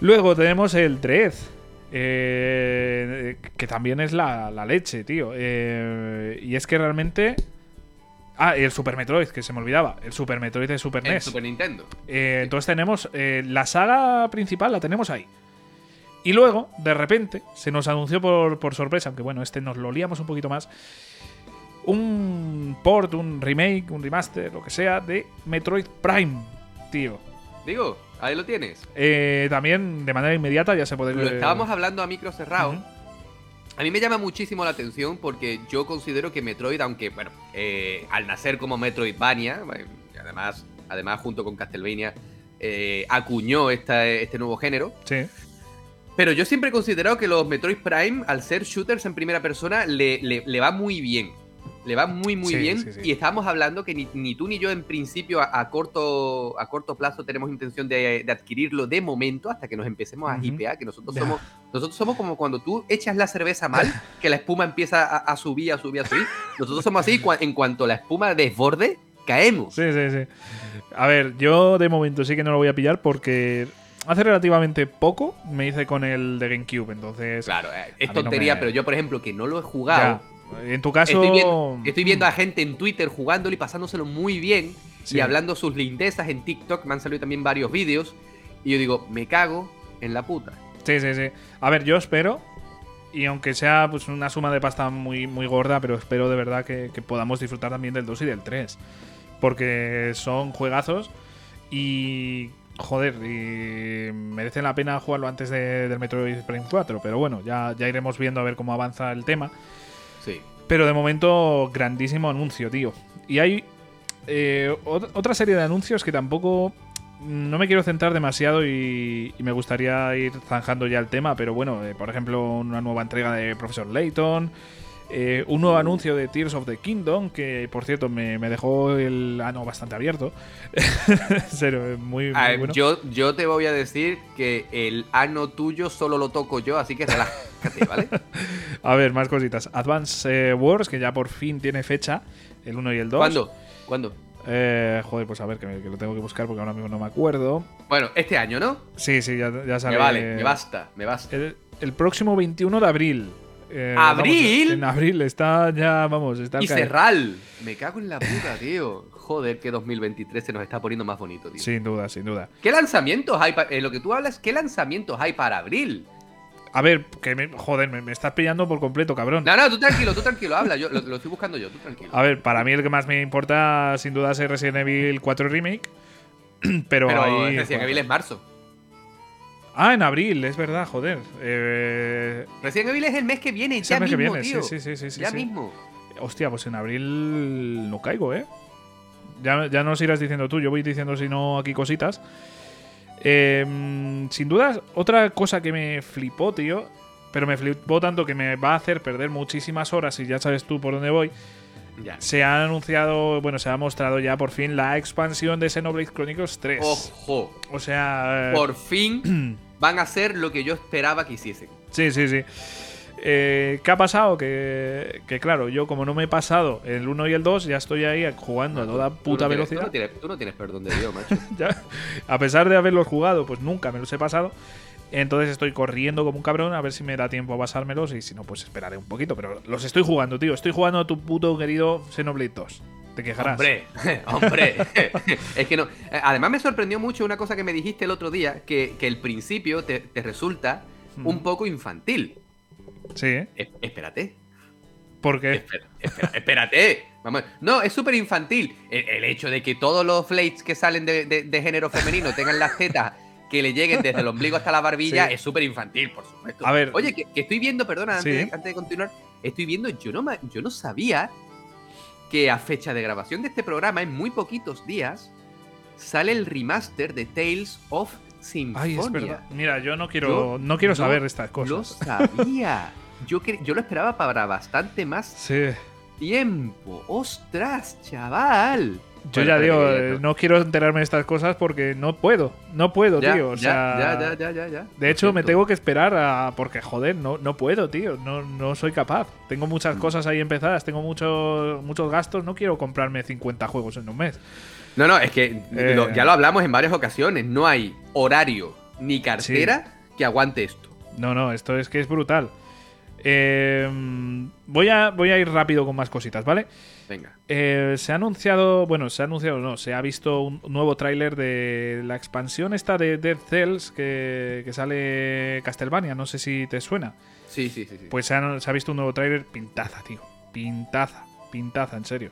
S2: Luego tenemos el 3, eh, que también es la, la leche, tío. Eh, y es que realmente... Ah, y el Super Metroid, que se me olvidaba, el Super Metroid de Super
S1: En
S2: NES.
S1: Super Nintendo.
S2: Eh, entonces tenemos la saga principal, la tenemos ahí. Y luego, de repente, se nos anunció por, por sorpresa, aunque bueno, este nos lo liamos un poquito más, un port, un remake, un remaster, lo que sea, de Metroid Prime, tío.
S1: Digo, ahí lo tienes.
S2: Eh, también de manera inmediata ya se puede
S1: Lo estábamos hablando a micro cerrado. A mí me llama muchísimo la atención porque yo considero que Metroid, aunque, bueno, eh, al nacer como Metroidvania, eh, además, además junto con Castlevania, eh, acuñó esta- este nuevo género.
S2: Sí.
S1: Pero yo siempre he considerado que los Metroid Prime, al ser shooters en primera persona, le, le- le va muy bien. Le va muy, muy
S2: Sí,
S1: bien.
S2: sí, sí.
S1: Y estábamos hablando que ni, ni tú ni yo, en principio, a, a corto, a corto plazo, tenemos intención de, de adquirirlo de momento hasta que nos empecemos a hipear. Que nosotros somos, nosotros somos como cuando tú echas la cerveza mal, (laughs) que la espuma empieza a, a subir, a subir, a subir. Nosotros somos así, cua- en cuanto la espuma desborde, caemos.
S2: Sí, sí, sí. A ver, yo de momento sí que no lo voy a pillar porque hace relativamente poco me hice con el de GameCube, entonces.
S1: Claro, eh, es
S2: no
S1: tontería,
S2: me-
S1: pero yo, por ejemplo, que no lo he jugado.
S2: ya. En tu caso.
S1: Estoy viendo, estoy viendo a gente en Twitter jugándolo y pasándoselo muy bien
S2: Sí.
S1: y hablando sus lindezas en TikTok. Me han salido también varios vídeos. Y yo digo, me cago en la puta.
S2: Sí, sí, sí. A ver, yo espero. Y aunque sea pues una suma de pasta muy, muy gorda, pero espero de verdad que, que podamos disfrutar también del 2 y del 3. Porque son juegazos y. Joder, y merecen la pena jugarlo antes de- del Metroid Prime 4. Pero bueno, ya, ya iremos viendo a ver cómo avanza el tema. Pero de momento, grandísimo anuncio, tío. Y hay eh, ot- otra serie de anuncios que tampoco. No me quiero centrar demasiado y, y me gustaría ir zanjando ya el tema, pero bueno, eh, por ejemplo, una nueva entrega de Profesor Layton, eh, un nuevo anuncio de Tears of the Kingdom, que por cierto me, me dejó el ano bastante abierto. (laughs) Muy, muy
S1: Ah,
S2: bueno.
S1: yo, yo te voy a decir que el ano tuyo solo lo toco yo, así que relájate, (laughs) ¿vale?
S2: A ver, más cositas. Advance eh, Wars, que ya por fin tiene fecha, el 1 y el 2.
S1: ¿Cuándo? ¿Cuándo?
S2: Eh, joder, pues a ver, que, me- que lo tengo que buscar porque ahora mismo no me acuerdo.
S1: Bueno, este año, ¿no?
S2: Sí, sí, ya, ya sale.
S1: Me vale, me basta, me basta.
S2: El, el próximo 21 de abril. Eh,
S1: ¿Abril?
S2: vamos, en abril está ya, vamos, está
S1: Y
S2: caer.
S1: Serral. Me cago en la puta, tío. Joder, que 2023 se nos está poniendo más bonito, tío.
S2: Sin duda, sin duda.
S1: ¿Qué lanzamientos hay? pa- eh, lo que tú hablas, ¿qué lanzamientos hay para abril?
S2: A ver, que me, joder, me, me estás pillando por completo, cabrón.
S1: No, no, tú tranquilo, tú tranquilo, habla. Yo lo, lo estoy buscando yo, tú tranquilo.
S2: A ver, para mí el que más me importa sin duda es Resident Evil 4 Remake. (clears throat) Pero,
S1: Pero
S2: ahí.
S1: Resident Evil es marzo.
S2: Ah, en abril, es verdad, joder. Eh,
S1: Resident Evil es el mes que viene,
S2: es
S1: ya
S2: el mes que
S1: mismo,
S2: viene,
S1: tío.
S2: sí, sí, sí, sí,
S1: ya
S2: sí.
S1: mismo.
S2: Hostia, pues en abril no caigo, ¿eh? Ya, ya nos irás diciendo tú, yo voy diciendo si no aquí cositas. Eh, sin duda, otra cosa que me flipó, tío, pero me flipó tanto que me va a hacer perder muchísimas horas y ya sabes tú por dónde voy.
S1: Ya.
S2: Se ha anunciado, bueno, se ha mostrado ya por fin la expansión de Xenoblade Chronicles 3.
S1: Ojo,
S2: O sea, eh,
S1: por fin (clears throat) van a hacer lo que yo esperaba que hiciesen.
S2: Sí, sí, sí. Eh, ¿Qué ha pasado? Que, que claro, yo como no me he pasado el 1 y el 2, ya estoy ahí jugando a toda
S1: Tú- tú
S2: puta
S1: no tienes-
S2: velocidad.
S1: Tú no, tienes, tú no tienes perdón de Dios, (laughs) macho.
S2: Ya, a pesar de haberlos jugado, pues nunca me los he pasado. Entonces estoy corriendo como un cabrón a ver si me da tiempo a pasármelos y si no, pues esperaré un poquito. Pero los estoy jugando, tío. Estoy jugando a tu puto querido Xenoblade 2. Te quejarás.
S1: Hombre, (laughs) hombre. (laughs) es que no. eh, Además, me sorprendió mucho una cosa que me dijiste el otro día: que, que el principio te, te resulta un
S2: Mm.
S1: poco infantil.
S2: Sí, ¿eh?
S1: Es- espérate.
S2: porque
S1: Espera, espera, espérate. Vamos, no, es súper infantil. El, el hecho de que todos los flates que salen de, de- de género femenino tengan las tetas que le lleguen desde el ombligo hasta la barbilla
S2: Sí.
S1: es súper infantil, por supuesto.
S2: A ver.
S1: Oye, que, que estoy viendo, perdona, antes,
S2: Sí.
S1: antes de continuar, estoy viendo, yo no, yo no sabía que a fecha de grabación de este programa, en muy poquitos días, sale el remaster de Tales of Symphonia.
S2: Ay, es verdad. Mira, yo no quiero,
S1: Yo
S2: no quiero
S1: no
S2: saber estas
S1: Lo
S2: cosas.
S1: sabía. Yo, yo lo esperaba para bastante más
S2: Sí.
S1: tiempo. ¡Ostras, chaval!
S2: Yo ya digo, eh,
S1: no-
S2: quiero enterarme de estas cosas porque no puedo. No puedo,
S1: Ya,
S2: tío. O
S1: ya,
S2: sea,
S1: ya, ya, ya, ya, ya.
S2: De hecho, me tengo que esperar a. Porque, joder, no, no puedo, tío. No, no soy capaz. Tengo
S1: Mm.
S2: muchas cosas ahí empezadas, tengo muchos muchos gastos. No quiero comprarme 50 juegos en un mes.
S1: No, no, es que
S2: Eh.
S1: lo- ya lo hablamos en varias ocasiones. No hay horario ni cartera que aguante esto.
S2: No, no, esto es que es brutal. Eh, voy, a, voy a ir rápido con más cositas, ¿vale?
S1: Venga.
S2: Eh, se ha anunciado, bueno, se ha anunciado, no, se ha visto un nuevo tráiler de la expansión esta de Dead Cells que, que sale Castlevania, no sé si te suena.
S1: Sí, sí, sí. sí.
S2: Pues se ha, se ha visto un nuevo tráiler pintaza, tío. Pintaza, pintaza, en serio.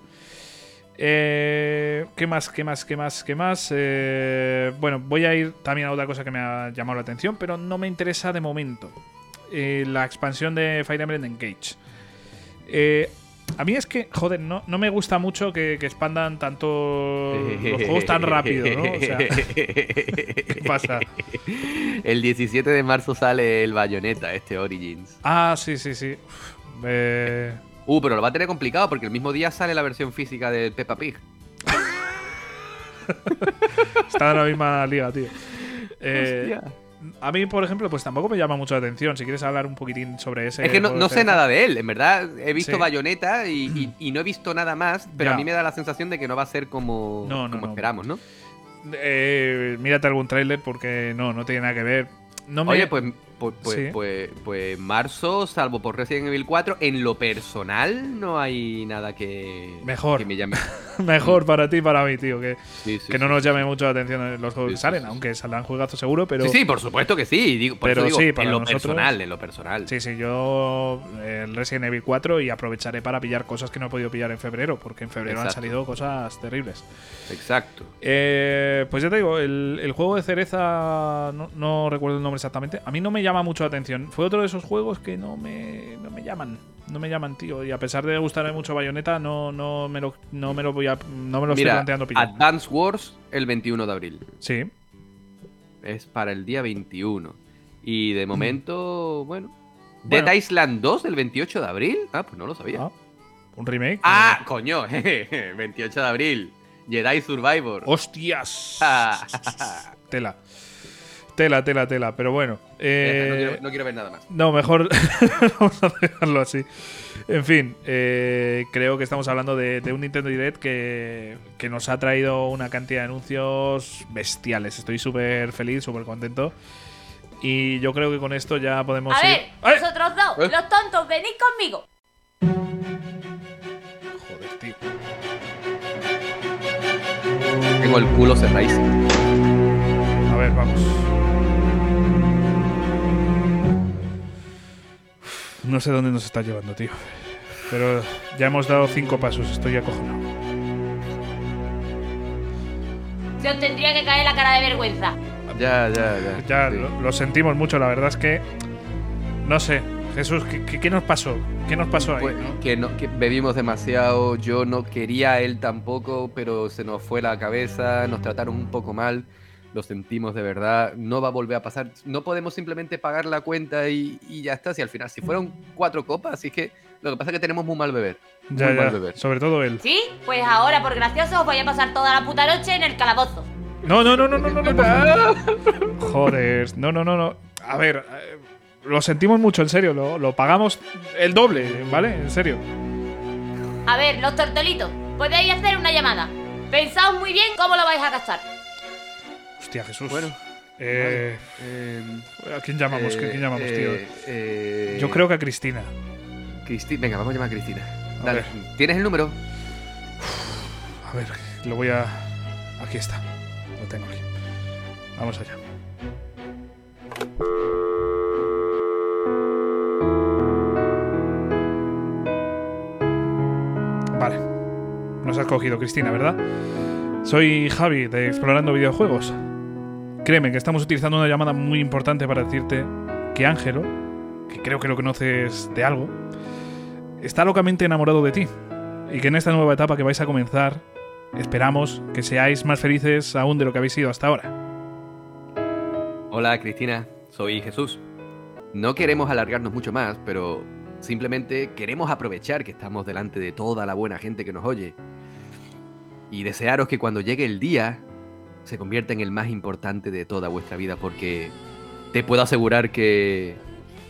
S2: Eh, ¿Qué más, qué más, qué más, qué más? Eh, bueno, voy a ir también a otra cosa que me ha llamado la atención, pero no me interesa de momento. Eh, la expansión de Fire Emblem Engage. Eh, a mí es que, joder, no, no me gusta mucho que, que expandan tanto los juegos tan rápido, ¿no? O sea, ¿qué pasa?
S1: El 17 de marzo sale el Bayonetta, este Origins.
S2: Ah, sí, sí, sí. Uf, eh,
S1: Uh, pero lo va a tener complicado porque el mismo día sale la versión física de Peppa Pig. (laughs)
S2: está en la misma liga, tío. Eh,
S1: Hostia.
S2: A mí, por ejemplo, pues tampoco me llama mucho la atención. Si quieres hablar un poquitín sobre ese.
S1: Es que no, no sé nada de él, en verdad. He visto
S2: Sí.
S1: Bayonetta y, y- y no he visto nada más, pero
S2: Ya.
S1: a mí me da la sensación de que no va a ser como,
S2: No, no,
S1: como esperamos, ¿no?
S2: Eh, mírate algún tráiler porque no, no tiene nada que ver. No me...
S1: Oye, pues, pues, pues,
S2: Sí.
S1: pues, pues marzo, salvo por Resident Evil 4, en lo personal no hay nada que,
S2: Mejor.
S1: que me llame. (laughs)
S2: Mejor para ti y para mí, tío. Que,
S1: Sí, sí,
S2: que no nos llame mucho la atención los juegos que salen, aunque saldrán juegazos seguro, pero.
S1: Sí, sí, por supuesto que sí. Digo, por
S2: Pero
S1: eso
S2: sí, para
S1: en lo
S2: nosotros-
S1: personal, en lo personal.
S2: Sí, sí, yo el Resident Evil 4 y aprovecharé para pillar cosas que no he podido pillar en febrero, porque en febrero han salido cosas terribles.
S1: Exacto.
S2: Eh, pues ya te digo, el, el juego de cereza, no, no recuerdo el nombre exactamente, a mí no me llama mucho la atención. Fue otro de esos juegos que no me, no me llaman, no me llaman, tío. Y a pesar de gustarme mucho Bayonetta, no, no, me, lo, no me lo voy a, no me lo estoy planteando pillar.
S1: Advance Wars el 21 de abril.
S2: Sí,
S1: Es para el día 21. Y de momento, bueno.
S2: Bueno.
S1: Dead Island 2 el 28 de abril. Ah, pues no lo sabía.
S2: Ah, un remake.
S1: Ah, coño, (laughs) 28 de abril. Jedi Survivor.
S2: ¡Hostias!
S1: Ah.
S2: tela. Tela, tela, tela. Pero bueno.
S1: No,
S2: eh,
S1: quiero, no quiero ver nada más.
S2: No, mejor (laughs) vamos a dejarlo así. En fin, eh, creo que estamos hablando de, de un Nintendo Direct que, que nos ha traído una cantidad de anuncios bestiales. Estoy súper feliz, súper contento. Y yo creo que con esto ya podemos
S3: A
S2: ir.
S3: ver,
S2: ¡Ay!
S3: vosotros dos,
S1: ¿Eh?
S3: los tontos, venid conmigo.
S2: Joder, tío.
S1: Tengo el culo cerradísimo.
S2: A ver, vamos. No sé dónde nos está llevando, tío. Pero ya hemos dado cinco pasos, estoy acojonado.
S3: Se os tendría que caer la cara de vergüenza.
S1: Ya, ya, ya.
S2: Ya
S1: Sí.
S2: lo, lo sentimos mucho, la verdad es que. No sé, Jesús, ¿qué, qué- qué nos pasó? ¿Qué nos pasó ahí?
S1: Pues,
S2: no?
S1: que, no, que bebimos demasiado, yo no quería a él tampoco, pero se nos fue la cabeza, nos trataron un poco mal, lo sentimos de verdad, no va a volver a pasar, no podemos simplemente pagar la cuenta y, y ya está, si al final, si fueron cuatro copas, así que lo que pasa es que tenemos muy mal beber,
S2: Ya,
S1: muy
S2: ya,
S1: mal beber.
S2: sobre todo él.
S3: ¿Sí? Pues ahora, por gracioso, os voy a pasar toda la puta noche en el calabozo.
S2: No, no, no, no, no, no, no, favor. (laughs) Joder, no, no, no, no. A ver, eh, lo sentimos mucho, en serio, lo, lo pagamos el doble, ¿vale? En serio.
S3: A ver, los tortolitos, podéis hacer una llamada. Pensaos muy bien cómo lo vais a gastar.
S2: Hostia, Jesús.
S1: Bueno,
S2: Eh, ¿A quién llamamos? ¿Quién llamamos,
S1: eh,
S2: tío?
S1: eh,
S2: Yo creo que a Cristina.
S1: Cristi- Venga, vamos a llamar a Cristina. Dale. ¿tienes el número?
S2: A ver, lo voy a. Aquí está. Lo tengo aquí. Vamos allá. Vale. Nos has cogido, Cristina, ¿verdad? Soy Javi de Explorando Videojuegos. Créeme que estamos utilizando una llamada muy importante para decirte que Ángelo, que creo que lo conoces de algo, está locamente enamorado de ti. Y que en esta nueva etapa que vais a comenzar, esperamos que seáis más felices aún de lo que habéis sido hasta ahora.
S1: Hola Cristina, soy Jesús. No queremos alargarnos mucho más, pero simplemente queremos aprovechar que estamos delante de toda la buena gente que nos oye y desearos que cuando llegue el día se convierta en el más importante de toda vuestra vida, porque te puedo asegurar que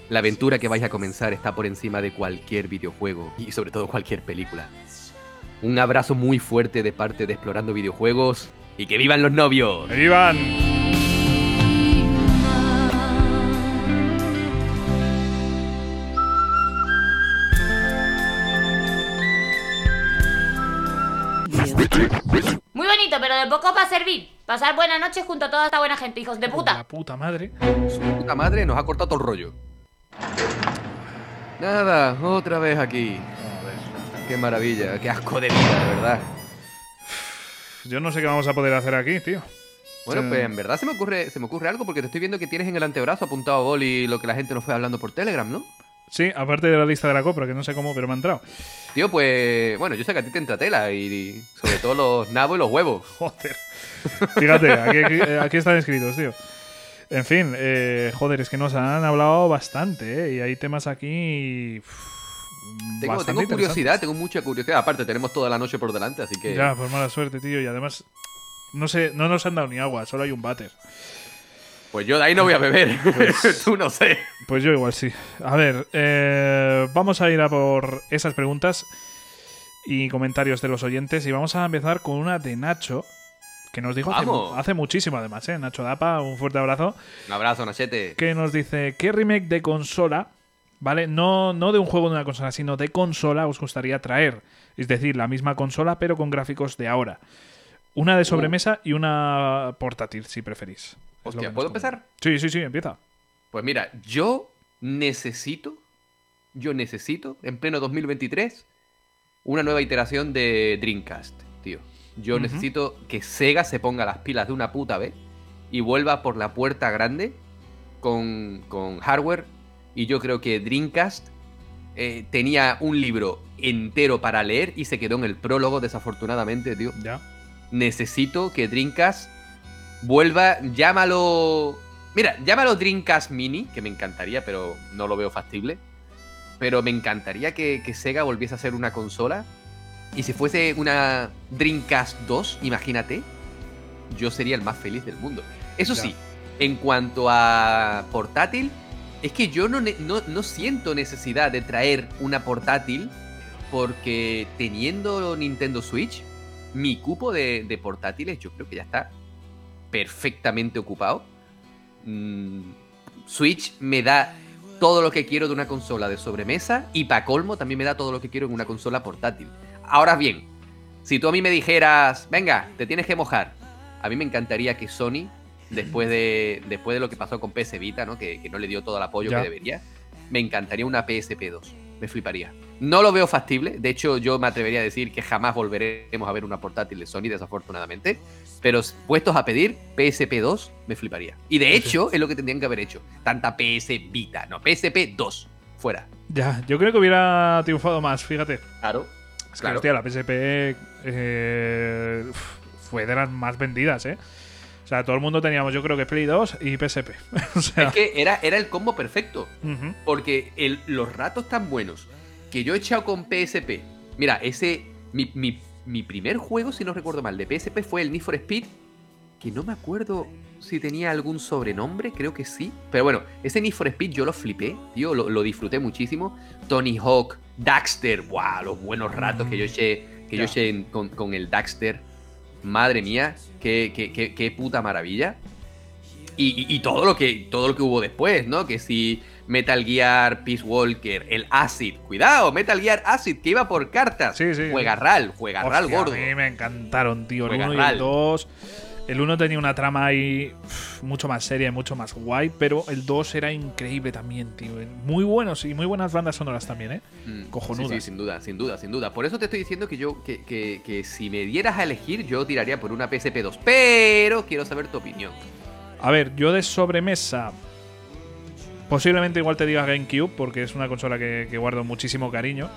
S1: la aventura que vais a comenzar está por encima de cualquier videojuego y sobre todo cualquier película. Un abrazo muy fuerte de parte de Explorando Videojuegos y que vivan los novios.
S2: Vivan!
S3: Muy bonito, pero de poco va a servir. Pasar buenas noches junto a toda esta buena gente, hijos de
S2: La
S3: puta.
S2: puta madre.
S1: Su puta madre nos ha cortado todo el rollo. Nada, otra vez aquí. Qué maravilla, qué asco de vida, de verdad.
S2: Yo no sé qué vamos a poder hacer aquí, tío.
S1: Bueno, pues en verdad se me ocurre, se me ocurre algo porque te estoy viendo que tienes en el antebrazo apuntado a boli lo que la gente nos fue hablando por Telegram, ¿no?
S2: Sí, aparte de la lista de la compra, que no sé cómo, pero me ha entrado.
S1: Tío, pues bueno, yo sé que a ti te entra tela y, y sobre todo los nabos y los huevos. (laughs)
S2: Joder. Fíjate, aquí, aquí- aquí están escritos, tío. En fin, eh, joder, es que nos han hablado bastante, ¿eh? Y hay temas aquí. uf,
S1: Tengo, tengo curiosidad, tengo mucha curiosidad. Aparte, tenemos toda la noche por delante, así que.
S2: Ya, pues mala suerte, tío. Y además, no sé, no nos han dado ni agua, solo hay un váter.
S1: Pues yo de ahí no voy a beber. (laughs)
S2: Pues (laughs)
S1: Tú no sé.
S2: Pues yo igual sí. A ver, eh, vamos a ir a por esas preguntas y comentarios de los oyentes. Y vamos a empezar con una de Nacho, que nos dijo hace, hace muchísimo además, ¿eh? Nacho Dapa, un fuerte abrazo.
S1: Un abrazo, Nachete.
S2: Que nos dice, ¿qué remake de consola, ¿vale? No, no de un juego de una consola, sino de consola os gustaría traer? Es decir, la misma consola, pero con gráficos de ahora. Una de sobremesa y una portátil, si preferís. Es
S1: Hostia, ¿puedo empezar?
S2: Sí, sí, sí, empieza.
S1: Pues mira, yo necesito, yo necesito, en pleno 2023, una nueva iteración de Dreamcast, tío. Yo necesito que Sega se ponga las pilas de una puta vez y vuelva por la puerta grande con, con hardware. Y yo creo que Dreamcast eh, tenía un libro entero para leer y se quedó en el prólogo, desafortunadamente, tío
S2: Ya.
S1: Necesito que Dreamcast vuelva, llámalo... Mira, llámalo Dreamcast Mini, que me encantaría, pero no lo veo factible. Pero me encantaría que, que Sega volviese a ser una consola. Y si fuese una Dreamcast 2, imagínate, yo sería el más feliz del mundo. Eso
S2: Ya.
S1: sí, en cuanto a portátil, es que yo no, no, no siento necesidad de traer una portátil porque teniendo Nintendo Switch, mi cupo de, de portátiles yo creo que ya está perfectamente ocupado. Mm, Switch me da todo lo que quiero de una consola de sobremesa y para colmo también me da todo lo que quiero en una consola portátil. Ahora bien, si tú a mí me dijeras, venga, te tienes que mojar, a mí me encantaría que Sony, después de, después de lo que pasó con PS Vita, ¿no? que, que no le dio todo el apoyo
S2: Ya.
S1: que debería, me encantaría una PSP 2. Me fliparía. No lo veo factible. De hecho, yo me atrevería a decir que jamás volveremos a ver una portátil de Sony, desafortunadamente. Pero puestos a pedir PSP 2, me fliparía. Y de hecho, es lo que tendrían que haber hecho. Tanta PS Vita, no, PSP 2. Fuera.
S2: Ya, yo creo que hubiera triunfado más, fíjate.
S1: Claro.
S2: Es que,
S1: Claro.
S2: hostia, la PSP eh, fue de las más vendidas, ¿eh? O sea, todo el mundo teníamos, yo creo que Play 2 y PSP. (laughs) o sea,
S1: Es que era, era el combo perfecto. Porque el- los ratos tan buenos que yo he echado con PSP. Mira, ese. Mi, mi- mi primer juego, si no recuerdo mal, de PSP fue el Need for Speed. Que no me acuerdo si tenía algún sobrenombre, creo que sí. Pero bueno, ese Need for Speed yo lo flipé, tío, lo, lo disfruté muchísimo. Tony Hawk, Daxter, ¡guau! Los buenos ratos que yo eché, que yo eché con, con el Daxter. Madre mía, qué, qué- qué- qué puta maravilla. Y, y- y todo lo que todo lo que hubo después, ¿no? Que si Metal Gear, Peace Walker, el Acid, cuidado, Metal Gear Acid, que iba por cartas.
S2: Sí, sí.
S1: Juega RAL, juega RAL gordo.
S2: A mí me encantaron, tío. El
S1: Juega
S2: 1 y el 2. El 1 tenía una trama ahí mucho más seria y mucho más guay, pero el 2 era increíble también, tío. Muy buenos y muy buenas bandas sonoras también, ¿eh?
S1: Mm,
S2: cojonudas.
S1: Sí, sí, sin duda, sin duda, sin duda. Por eso te estoy diciendo que yo, que, que- que si me dieras a elegir, yo tiraría por una PSP 2. Pero quiero saber tu opinión.
S2: A ver, yo de sobremesa. Posiblemente igual te diga GameCube, porque es una consola que, que guardo muchísimo cariño.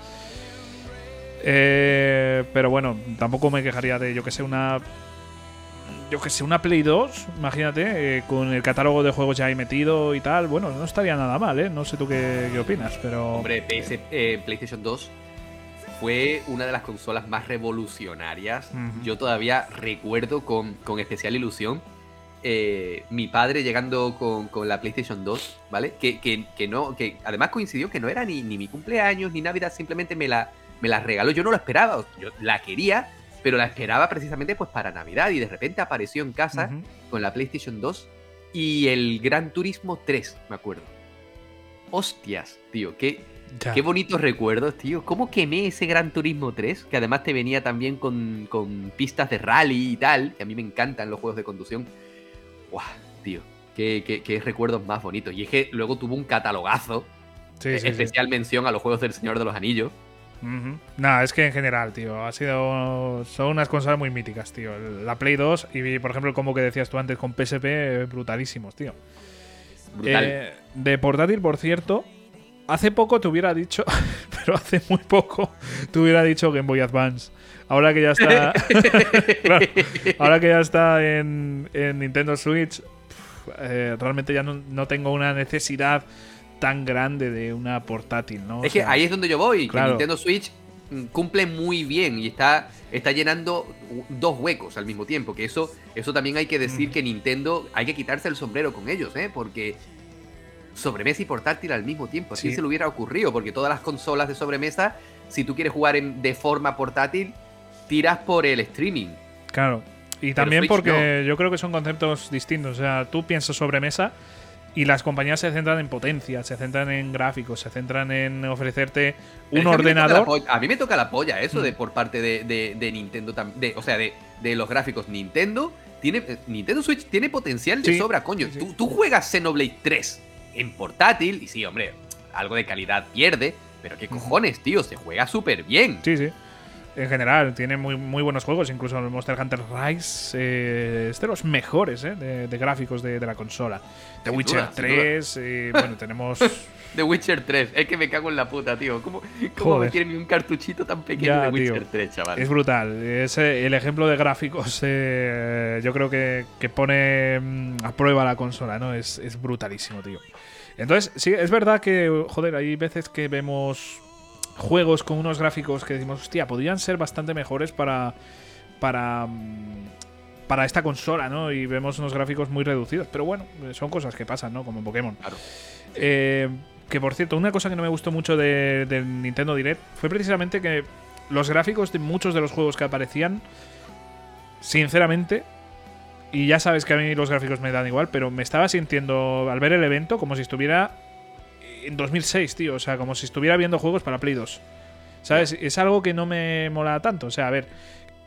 S2: Eh, pero bueno, tampoco me quejaría de, yo que sé, una. Yo que sé, una Play 2, imagínate, eh, con el catálogo de juegos ya ahí metido y tal. Bueno, no estaría nada mal, ¿eh? No sé tú qué, qué opinas, pero.
S1: Hombre, PS, eh, PlayStation 2 fue una de las consolas más revolucionarias. Yo todavía recuerdo con, con especial ilusión eh, mi padre llegando con, con la PlayStation 2, ¿vale? Que, que- que no, que además coincidió que no era ni, ni mi cumpleaños ni Navidad, simplemente me la, me la regaló. Yo no lo esperaba, yo la quería, pero la esperaba precisamente pues para Navidad y de repente apareció en casa con la PlayStation 2 y el Gran Turismo 3, me acuerdo. Hostias, tío, qué,
S2: Ya.
S1: Qué bonitos recuerdos, tío. ¿Cómo quemé ese Gran Turismo 3? Que además te venía también con, con pistas de rally y tal. Que a mí me encantan los juegos de conducción. ¡Guau, tío! Qué, qué- qué recuerdos más bonitos. Y es que luego tuvo un catalogazo.
S2: Sí, sí, sí.
S1: especial mención a los juegos del Señor de los Anillos.
S2: Ujú. Nada, es que en general, tío, ha sido. Son unas consolas muy míticas, tío. La Play 2 y, por ejemplo, el combo que decías tú antes con PSP, eh, brutalísimos, tío.
S1: Brutal.
S2: Eh, de portátil, por cierto, hace poco te hubiera dicho, (laughs) pero hace muy poco, te hubiera dicho Game Boy Advance. Ahora que ya está. (laughs) Claro, ahora que ya está en, en Nintendo Switch, eh, realmente ya no, no tengo una necesidad tan grande de una portátil, ¿no? O
S1: es que ahí es donde yo voy. que. Nintendo Switch mm, cumple muy bien y está, está llenando dos huecos al mismo tiempo. Que eso, eso también hay que decir
S2: Mm.
S1: que Nintendo hay que quitarse el sombrero con ellos, ¿eh? Porque sobremesa y portátil al mismo tiempo. Así
S2: Sí.
S1: se le hubiera ocurrido. Porque todas las consolas de sobremesa, si tú quieres jugar en- de forma portátil, tiras por el streaming.
S2: Claro. Y también
S1: Switch
S2: porque yo creo que son conceptos distintos. O sea, tú piensas sobremesa y las compañías se centran en potencia, se centran en gráficos, se centran en ofrecerte un
S1: es que a mí me toca la
S2: ordenador.
S1: polla- A mí me toca la polla eso
S2: Mm.
S1: de por parte de, de- de Nintendo también. O sea, de, de los gráficos. Nintendo tiene. eh, Nintendo Switch tiene potencial de
S2: Sí,
S1: sobra, coño.
S2: sí.
S1: Tú, tú juegas Xenoblade 3 en portátil. Y sí, hombre, algo de calidad pierde. Pero qué cojones, tío. Se juega súper bien.
S2: Sí, sí. En general, tiene muy, muy buenos juegos. Incluso el Monster Hunter Rise eh, es de los mejores eh, de, de gráficos de, de la consola. The
S1: Sin
S2: Witcher
S1: duda, sin
S2: 3, eh, bueno, (laughs) tenemos.
S1: The Witcher 3. Es que me cago en la puta, tío. ¿Cómo, cómo me quieren un cartuchito tan pequeño
S2: Ya,
S1: de Witcher
S2: tío.
S1: 3, chaval?
S2: Es brutal. Es eh, el ejemplo de gráficos, (laughs) eh, yo creo que, que pone mm, a prueba la consola, ¿no? Es, es brutalísimo, tío. Entonces, sí, es verdad que, joder, hay veces que vemos juegos con unos gráficos que decimos, hostia, podrían ser bastante mejores para. para. mm, para esta consola, ¿no? Y vemos unos gráficos muy reducidos. Pero bueno, eh, son cosas que pasan, ¿no? Como en Pokémon.
S1: Claro.
S2: Eh, que por cierto, una cosa que no me gustó mucho de- del Nintendo Direct fue precisamente que los gráficos de muchos de los juegos que aparecían, sinceramente, y ya sabes que a mí los gráficos me dan igual, pero me estaba sintiendo al ver el evento como si estuviera en 2006, tío. O sea, como si estuviera viendo juegos para Play 2. ¿Sabes? Es algo que no me mola tanto. O sea, a ver,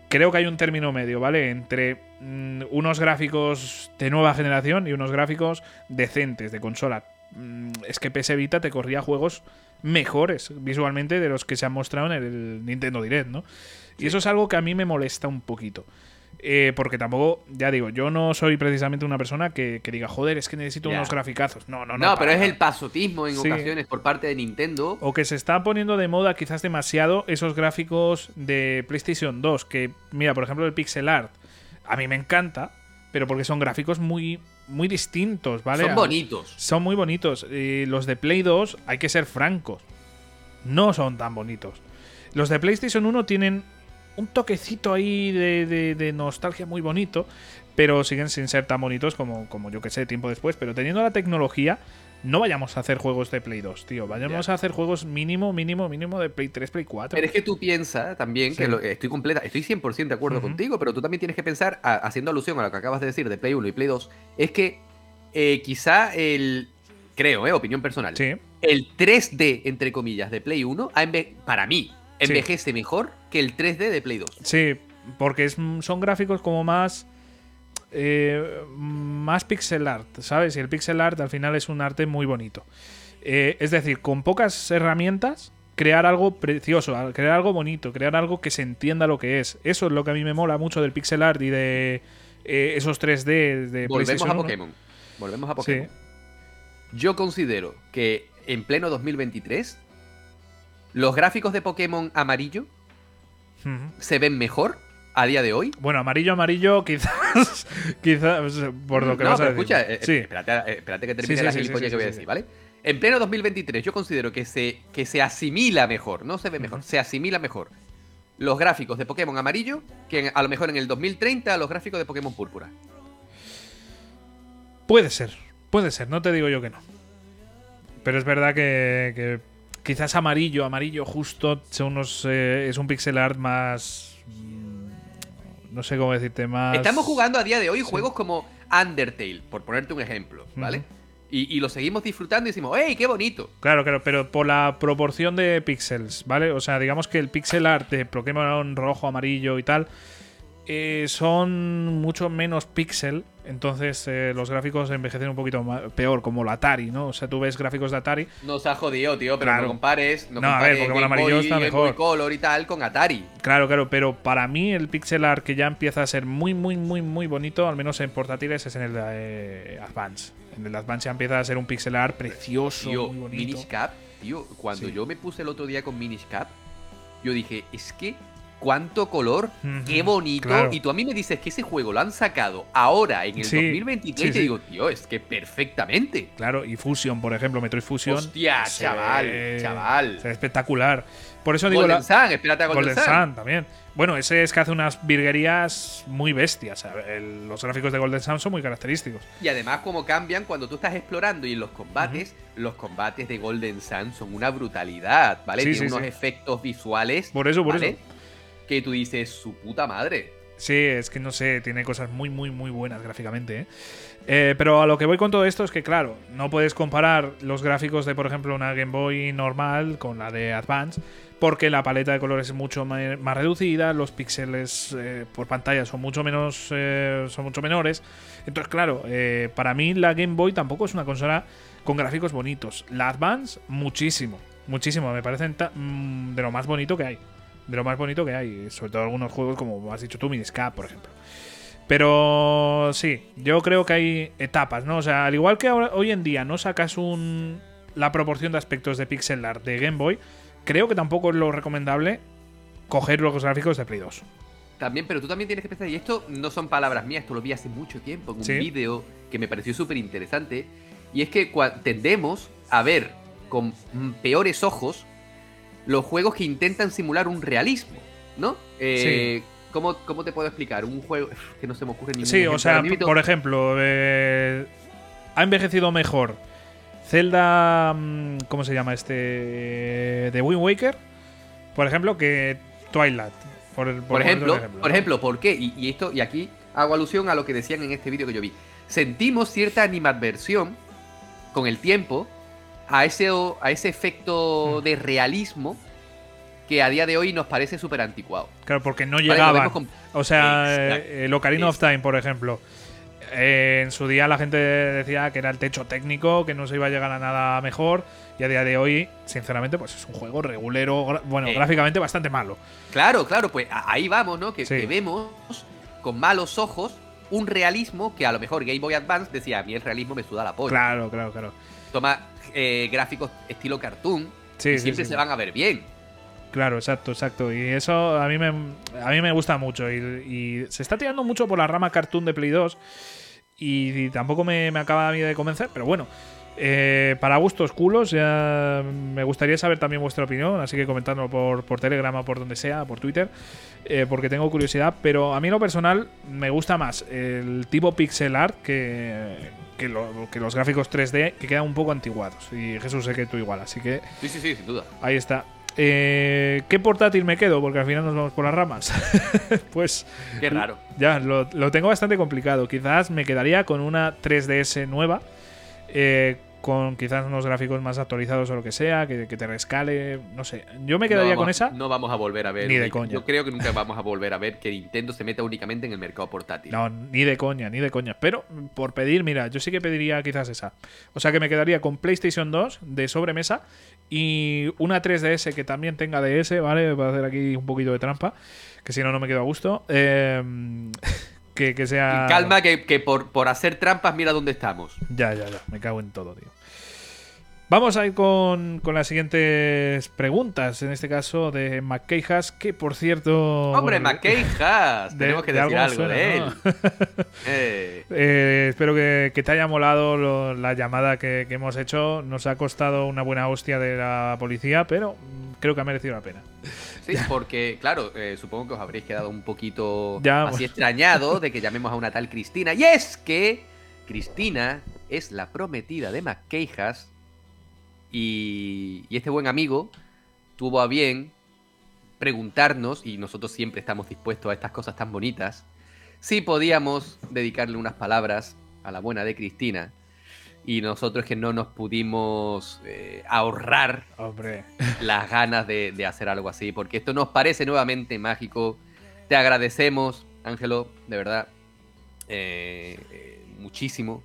S2: creo que hay un término medio, ¿vale? Entre mm, unos gráficos de nueva generación y unos gráficos decentes de consola. Mm, es que PS Vita te corría juegos mejores visualmente de los que se han mostrado en el Nintendo Direct, ¿no? Y eso es algo que a mí me molesta un poquito. Eh, porque tampoco, ya digo, yo no soy precisamente una persona que, que diga, joder, es que necesito
S1: Ya.
S2: unos graficazos. No, no, no.
S1: No, pero es el pasotismo en
S2: Sí.
S1: ocasiones por parte de Nintendo.
S2: O que se está poniendo de moda quizás demasiado esos gráficos de PlayStation 2. Que, mira, por ejemplo, el pixel art. A mí me encanta, pero porque son gráficos muy, muy distintos, ¿vale?
S1: Son bonitos.
S2: Son muy bonitos. Y los de Play 2, hay que ser francos. No son tan bonitos. Los de PlayStation 1 tienen un toquecito ahí de, de- de nostalgia muy bonito, pero siguen sin ser tan bonitos como, como yo que sé, tiempo después. Pero teniendo la tecnología, no vayamos a hacer juegos de Play 2, tío. Vayamos
S1: Ya.
S2: a hacer juegos mínimo, mínimo, mínimo de Play 3, Play 4.
S1: Pero es que tú piensas también, que lo- estoy completa, estoy 100% de acuerdo contigo, pero tú también tienes que pensar, a- haciendo alusión a lo que acabas de decir de Play 1 y Play 2, es que eh, quizá el, creo, eh, opinión personal,
S2: Sí,
S1: el 3D, entre comillas, de Play 1, ha enve- para mí, envejece mejor que el 3D de Play 2.
S2: sí, porque es, son gráficos como más. eh, más pixel art, ¿sabes? Y el pixel art al final es un arte muy bonito. Eh, es decir, con pocas herramientas, crear algo precioso, crear algo bonito, crear algo que se entienda lo que es. Eso es lo que a mí me mola mucho del pixel art y de eh, esos 3D de
S1: Volvemos a
S2: 1.
S1: Pokémon. Volvemos a
S2: Sí.
S1: Pokémon. Yo considero que en pleno 2023, los gráficos de Pokémon amarillo se ven mejor a día de hoy.
S2: Bueno, amarillo, amarillo, (laughs) quizás. quizás por lo que
S1: no,
S2: vas a
S1: pero
S2: decir.
S1: escucha, eh,
S2: sí.
S1: espérate, eh, espérate que termine
S2: Sí, sí,
S1: la gilipollas que voy a decir. ¿vale? En pleno 2023 yo considero que se, que se asimila mejor, no se ve mejor, se asimila mejor los gráficos de Pokémon amarillo que a lo mejor en el 2030 los gráficos de Pokémon púrpura.
S2: Puede ser, puede ser, no te digo yo que no. Pero es verdad que, que quizás amarillo, amarillo justo son unos, eh, es un pixel art más... mm, No sé cómo decirte, más...
S1: Estamos jugando a día de hoy juegos como Undertale, por ponerte un ejemplo, ¿vale? Y, y lo seguimos disfrutando y decimos, ¡Ey, qué bonito!
S2: Claro, claro, pero por la proporción de píxeles, ¿vale? O sea, digamos que el pixel art de Pokémon rojo, amarillo y tal eh, son mucho menos píxel, entonces eh, los gráficos envejecen un poquito ma- peor, como la Atari, ¿no? O sea, tú ves gráficos de Atari
S1: Nos ha jodido, tío, pero
S2: Claro.
S1: no compares. No,
S2: No, a ver,
S1: compares
S2: Pokémon amarillo
S1: Boy,
S2: está
S1: Game Boy
S2: mejor.
S1: Color y tal con Atari.
S2: Claro, claro, pero para mí el pixel art que ya empieza a ser muy, muy, muy, muy bonito, al menos en portátiles, es en el de eh, Advance. En el Advance ya empieza a ser un pixel art precioso,
S1: Tío,
S2: muy bonito.
S1: Minish Cap, tío, cuando
S2: Sí.
S1: yo me puse el otro día con Minish Cap, yo dije, es que cuánto color, qué bonito.
S2: claro.
S1: Y tú a mí me dices que ese juego lo han sacado ahora en el
S2: Sí,
S1: 2023
S2: sí,
S1: y te
S2: sí.
S1: digo, tío, es que perfectamente.
S2: Claro, y Fusion, por ejemplo, Metroid Fusion.
S1: Hostia, chaval, chaval.
S2: ve espectacular. Por eso digo
S1: Golden
S2: la,
S1: Sun, espérate a Golden,
S2: Golden
S1: Sun.
S2: Sun también. Bueno, ese es que hace unas virguerías muy bestias. El- los gráficos de Golden Sun son muy característicos.
S1: Y además como cambian cuando tú estás explorando y en los combates, los combates de Golden Sun son una brutalidad, ¿vale? Tiene unos efectos visuales,
S2: Por eso, por
S1: ¿vale?
S2: eso.
S1: Que tú dices, su puta madre.
S2: Sí, es que no sé, tiene cosas muy, muy, muy buenas gráficamente. ¿eh? Eh, pero a lo que voy con todo esto es que, claro, no puedes comparar los gráficos de, por ejemplo, una Game Boy normal con la de Advance, porque la paleta de colores es mucho más reducida, los píxeles eh, por pantalla son mucho menos, son mucho menores. Entonces, claro, para mí la Game Boy tampoco es una consola con gráficos bonitos. La Advance, muchísimo, muchísimo. Me parecen mm, de lo más bonito que hay de lo más bonito que hay. Sobre todo algunos juegos como has dicho tú, Miniscap, por ejemplo. Pero sí, yo creo que hay etapas, ¿no? O sea, al igual que ahora- hoy en día no sacas un la proporción de aspectos de pixel art de Game Boy, creo que tampoco es lo recomendable coger los gráficos de Play 2.
S1: También, pero tú también tienes que pensar, y esto no son palabras mías, esto lo vi hace mucho tiempo en un
S2: Sí.
S1: vídeo que me pareció súper interesante, y es que tendemos a ver con peores ojos los juegos que intentan simular un realismo, ¿no? Eh, ¿cómo, cómo te puedo explicar? Un juego que no se me ocurre ningún
S2: Sí,
S1: ejemplo
S2: o sea, por ejemplo, eh, ha envejecido mejor Zelda, mm, ¿cómo se llama este? De Wind Waker, por ejemplo, que Twilight. Por,
S1: Por ejemplo,
S2: ejemplo,
S1: por ejemplo, ¿por qué? Y, y esto, y aquí hago alusión a lo que decían en este vídeo que yo vi. Sentimos cierta animadversión con el tiempo a ese, a ese efecto
S2: Mm.
S1: de realismo que a día de hoy nos parece súper anticuado.
S2: Claro, porque no
S1: Vale,
S2: llegaban.
S1: con-
S2: O sea, eh, el Ocarina of Time, por ejemplo. eh, en su día la gente decía que era el techo técnico, que no se iba a llegar a nada mejor. Y a día de hoy, sinceramente, pues es un juego regulero, bueno,
S1: Eh.
S2: gráficamente bastante malo.
S1: Claro, claro, pues ahí vamos, ¿no? Que,
S2: Sí.
S1: que vemos con malos ojos un realismo que a lo mejor Game Boy Advance decía, a mí el realismo me suda la polla.
S2: Claro, claro, claro.
S1: Toma eh, gráficos estilo cartoon
S2: Sí,
S1: y
S2: sí,
S1: siempre
S2: sí.
S1: se van a ver bien.
S2: Claro, exacto, exacto. Y eso a mí me, a mí me gusta mucho. Y, y se está tirando mucho por la rama cartoon de Play 2. Y, y tampoco me, me acaba a mí de convencer, pero bueno. eh, para gustos culos, ya me gustaría saber también vuestra opinión, así que comentadlo por, por Telegram o por donde sea, por Twitter, eh, porque tengo curiosidad. Pero a mí en lo personal me gusta más el tipo pixel art que, que, lo- que los gráficos 3D que quedan un poco antiguados. Y Jesús sé que tú igual, así que
S1: Sí, sí, sí, sin duda.
S2: Ahí está. Eh, ¿Qué portátil me quedo? Porque al final nos vamos por las ramas. (laughs) pues
S1: Qué raro.
S2: ya, lo, lo tengo bastante complicado. Quizás me quedaría con una 3DS nueva. eh, con quizás unos gráficos más actualizados o lo que sea, que, que te rescale, no sé. Yo me quedaría
S1: No
S2: con esa.
S1: No vamos a volver a ver.
S2: Ni de coña.
S1: Yo creo que nunca vamos a volver a ver que Nintendo se meta únicamente en el mercado portátil.
S2: No, ni de coña, ni de coña. Pero por pedir, mira, yo sí que pediría quizás esa. O sea que me quedaría con PlayStation 2 de sobremesa y una 3DS que también tenga DS, ¿vale? Para hacer aquí un poquito de trampa, que si no, no me quedo a gusto. Eh, (laughs) que, que sea...
S1: Y calma, que, que por, por hacer trampas, mira dónde estamos.
S2: Ya, ya, ya. Me cago en todo, tío. Vamos a ir con, con las siguientes preguntas. En este caso de McKeijas, que por cierto.
S1: Hombre, (laughs)
S2: de-
S1: tenemos que
S2: de
S1: decir
S2: algo me
S1: de él.
S2: suena, (laughs)
S1: Eh,
S2: Eh, espero que, que te haya molado lo- la llamada que, que hemos hecho. Nos ha costado una buena hostia de la policía, pero creo que ha merecido la pena.
S1: sí, porque, claro, eh, supongo que os habréis quedado un poquito
S2: Ya,
S1: así
S2: bueno.
S1: extrañado de que llamemos a una tal Cristina. Y es que Cristina es la prometida de McKeijas. Y, y este buen amigo tuvo a bien preguntarnos, y nosotros siempre estamos dispuestos a estas cosas tan bonitas, si podíamos dedicarle unas palabras a la buena de Cristina. y nosotros que no nos pudimos eh, ahorrar
S2: Hombre.
S1: las ganas de, de hacer algo así, porque esto nos parece nuevamente mágico. Te agradecemos, Ángelo, de verdad, eh, eh, muchísimo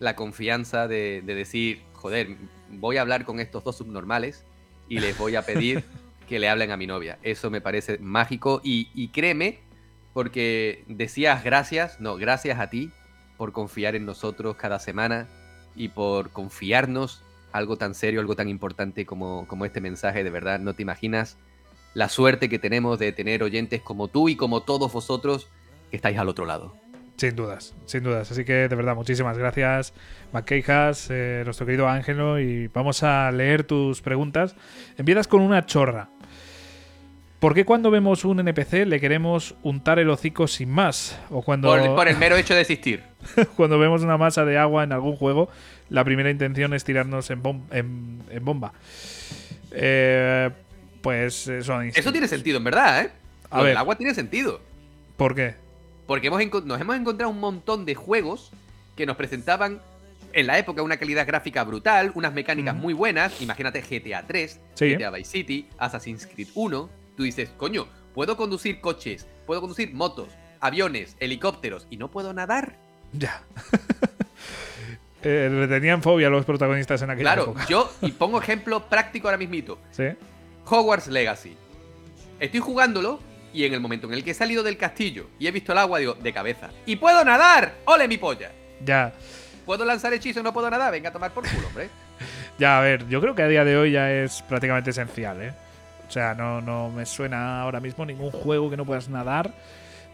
S1: la confianza de, de decir, joder, voy a hablar con estos dos subnormales y les voy a pedir (laughs) que le hablen a mi novia. Eso me parece mágico y, y créeme, porque decías gracias, no, gracias a ti por confiar en nosotros cada semana y por confiarnos algo tan serio, algo tan importante como, como este mensaje. De verdad, no te imaginas la suerte que tenemos de tener oyentes como tú y como todos vosotros que estáis al otro lado.
S2: Sin dudas, sin dudas. Así que de verdad, muchísimas gracias, MacKeijas, eh, nuestro querido Ángelo, y vamos a leer tus preguntas. Empiezas con una chorra. ¿Por qué cuando vemos un NPC le queremos untar el hocico sin más? O cuando,
S1: Por, por el mero hecho de existir. (laughs)
S2: cuando vemos una masa de agua en algún juego, la primera intención es tirarnos en, bom- en- en bomba. Eh, pues eh, son
S1: Eso tiene sentido, en verdad, ¿eh?
S2: A
S1: Lo del
S2: ver.
S1: agua tiene sentido.
S2: ¿Por qué?
S1: Porque hemos nos hemos encontrado un montón de juegos que nos presentaban en la época una calidad gráfica brutal, unas mecánicas muy buenas. Imagínate GTA 3,
S2: Sí.
S1: GTA Vice City, Assassin's Creed 1. Tú dices, coño, puedo conducir coches, puedo conducir motos, aviones, helicópteros y no puedo nadar.
S2: Ya. (laughs) Eh, le tenían fobia a los protagonistas en aquella
S1: Claro,
S2: época.
S1: yo, y pongo ejemplo práctico ahora mismito. (laughs)
S2: Sí.
S1: Hogwarts Legacy. Estoy jugándolo y en el momento en el que he salido del castillo y he visto el agua, digo, de cabeza. ¡Y puedo nadar! ¡Ole mi polla!
S2: Ya.
S1: ¿Puedo lanzar hechizo y no puedo nadar? Venga a tomar por culo, hombre. (laughs)
S2: Ya, a ver, yo creo que a día de hoy ya es prácticamente esencial, ¿eh? O sea, no, no me suena ahora mismo ningún juego que no puedas nadar.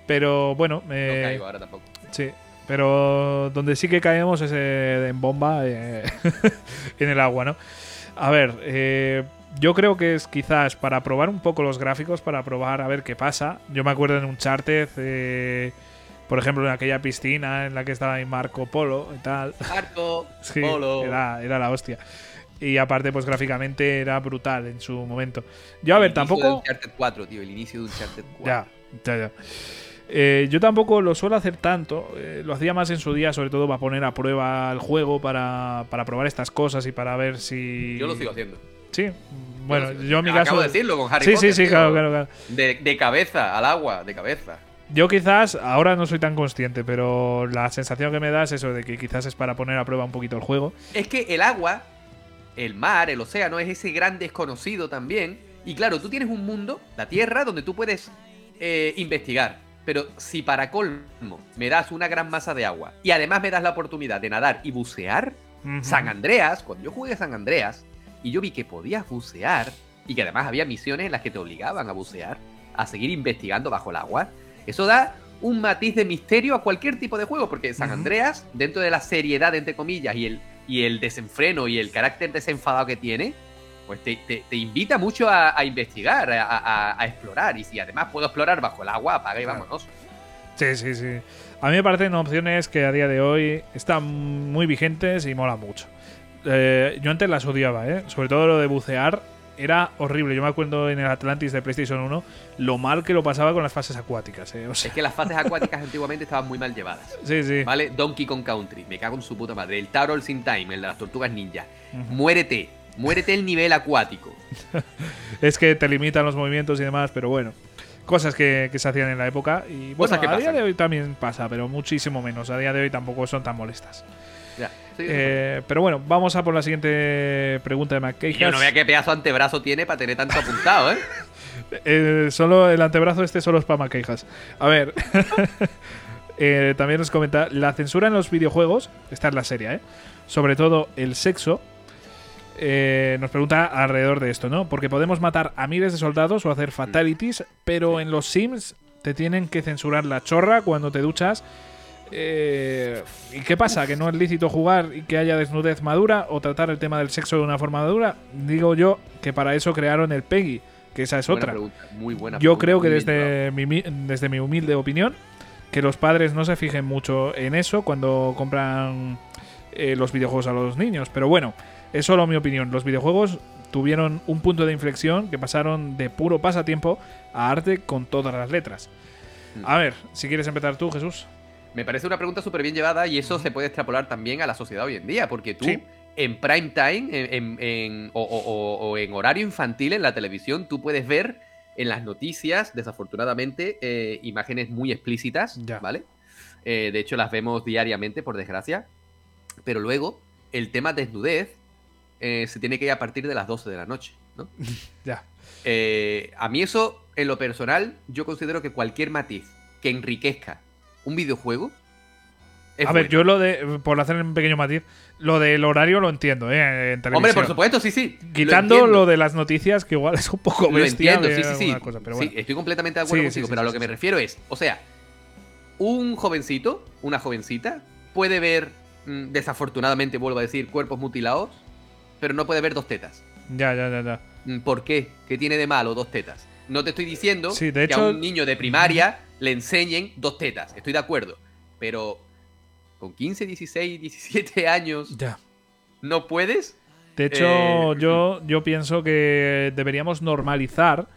S2: Pero bueno,
S1: No
S2: eh,
S1: caigo ahora tampoco.
S2: sí. Pero donde sí que caemos es eh, en bomba, eh, (laughs) en el agua, ¿no? A ver, eh, yo creo que es quizás para probar un poco los gráficos, para probar a ver qué pasa. Yo me acuerdo en Uncharted, eh, por ejemplo, en aquella piscina en la que estaba en Marco Polo y tal.
S1: Harto, (laughs)
S2: Sí,
S1: polo.
S2: Era, era la hostia. Y aparte, pues gráficamente era brutal en su momento. Yo, a ver,
S1: El inicio de
S2: tampoco.
S1: Uncharted 4, tío, el inicio de Uncharted 4.
S2: Ya, ya, ya. Eh, yo tampoco lo suelo hacer tanto. eh, lo hacía más en su día, sobre todo para poner a prueba el juego, para, para probar estas cosas y para ver si.
S1: Yo lo sigo haciendo.
S2: Sí, bueno, yo en mi caso.
S1: Acabo de decirlo con Harry
S2: sí,
S1: Potter.
S2: sí, sí,
S1: tío.
S2: claro, claro, claro.
S1: De, de cabeza, al agua, de cabeza.
S2: Yo quizás ahora no soy tan consciente, pero la sensación que me da es eso de que quizás es para poner a prueba un poquito el juego.
S1: Es que el agua, el mar, el océano, es ese gran desconocido también. Y claro, tú tienes un mundo, la Tierra, donde tú puedes eh, investigar. Pero si para colmo me das una gran masa de agua y además me das la oportunidad de nadar y bucear. San Andreas, cuando yo jugué San Andreas y yo vi que podías bucear y que además había misiones en las que te obligaban a bucear, a seguir investigando bajo el agua, eso da un matiz de misterio a cualquier tipo de juego, porque San. Andreas, dentro de la seriedad, entre comillas, y el, y el desenfreno y el carácter desenfadado que tiene, pues te, te- te invita mucho a, a investigar, a, a- a explorar. Y si además puedo explorar bajo el agua, apaga y vámonos.
S2: Sí, sí, sí. A mí me parecen opciones que a día de hoy están muy vigentes y mola mucho. Eh, yo antes las odiaba, ¿eh? Sobre todo lo de bucear era horrible. Yo me acuerdo en el Atlantis de PlayStation 1 lo mal que lo pasaba con las fases acuáticas, ¿eh? O sea,
S1: Es que las fases acuáticas antiguamente estaban muy mal llevadas.
S2: sí, sí.
S1: ¿Vale? Donkey Kong Country, me cago en su puta madre. El Tarol Sin Time, el de las tortugas ninja. Muérete, muérete el nivel acuático. (laughs)
S2: Es que te limitan los movimientos y demás, pero bueno. Cosas que, que se hacían en la época. Y bueno,
S1: Cosas que
S2: a día de hoy también pasa, pero muchísimo menos. A día de hoy tampoco son tan molestas.
S1: Ya.
S2: Eh, pero bueno, vamos a por la siguiente pregunta de McKay.
S1: Yo no vea qué pedazo antebrazo tiene para tener tanto apuntado, ¿eh? (laughs)
S2: Eh, solo el antebrazo este solo es para maquejas. A ver. (laughs) Eh, también nos comenta la censura en los videojuegos. Esta es la serie, ¿eh? Sobre todo el sexo. eh, nos pregunta alrededor de esto, ¿no? Porque podemos matar a miles de soldados o hacer fatalities, pero en los Sims te tienen que censurar la chorra cuando te duchas. Eh, ¿Y qué pasa? ¿Que no es lícito jugar y que haya desnudez madura o tratar el tema del sexo de una forma madura? Digo yo que para eso crearon el PEGI, que esa es
S1: Buena
S2: otra.
S1: pregunta, muy buena
S2: Yo
S1: pregunta,
S2: creo que
S1: bien
S2: desde mi, mi- desde mi humilde opinión, que los padres no se fijen mucho en eso cuando compran eh, los videojuegos a los niños. Pero bueno, es solo mi opinión. Los videojuegos tuvieron un punto de inflexión que pasaron de puro pasatiempo a arte con todas las letras.
S1: Mm.
S2: A ver, si quieres empezar tú, Jesús.
S1: Me parece una pregunta súper bien llevada y eso se puede extrapolar también a la sociedad hoy en día, porque tú
S2: Sí.
S1: en prime time en, en- en- o, o- en horario infantil en la televisión, tú puedes ver en las noticias, desafortunadamente, eh, imágenes muy explícitas,
S2: Ya.
S1: ¿vale? Eh, de hecho, las vemos diariamente, por desgracia. Pero luego, el tema desnudez eh, se tiene que ir a partir de las 12 de la noche, ¿no? (laughs)
S2: Ya.
S1: A mí eso, en lo personal, yo considero que cualquier matiz que enriquezca un videojuego. es
S2: A ver, yo lo de. Por hacer un pequeño matiz, lo del horario lo entiendo, ¿eh? En televisión.
S1: Hombre, por supuesto, sí, sí.
S2: Quitando
S1: lo,
S2: lo,
S1: entiendo,
S2: de las noticias, que igual (laughs) es un poco
S1: Lo
S2: bestia.
S1: entiendo,
S2: ver
S1: sí, sí, sí.
S2: alguna cosa, pero
S1: Sí,
S2: bueno.
S1: estoy completamente de acuerdo
S2: Sí,
S1: contigo,
S2: sí,
S1: pero a lo que me refiero es, o sea, un jovencito, una jovencita, puede ver, mm, desafortunadamente, vuelvo a decir, cuerpos mutilados, pero no puede ver dos tetas.
S2: Ya, ya, ya, ya.
S1: Mm, ¿Por qué? ¿Qué tiene de malo dos tetas? No te estoy diciendo
S2: de
S1: que
S2: hecho-
S1: a un niño de primaria le enseñen dos tetas. Estoy de acuerdo. Pero con 15, 16, 17 años,
S2: Ya.
S1: ¿no puedes?
S2: De hecho,
S1: Eh,
S2: yo, yo pienso que deberíamos normalizar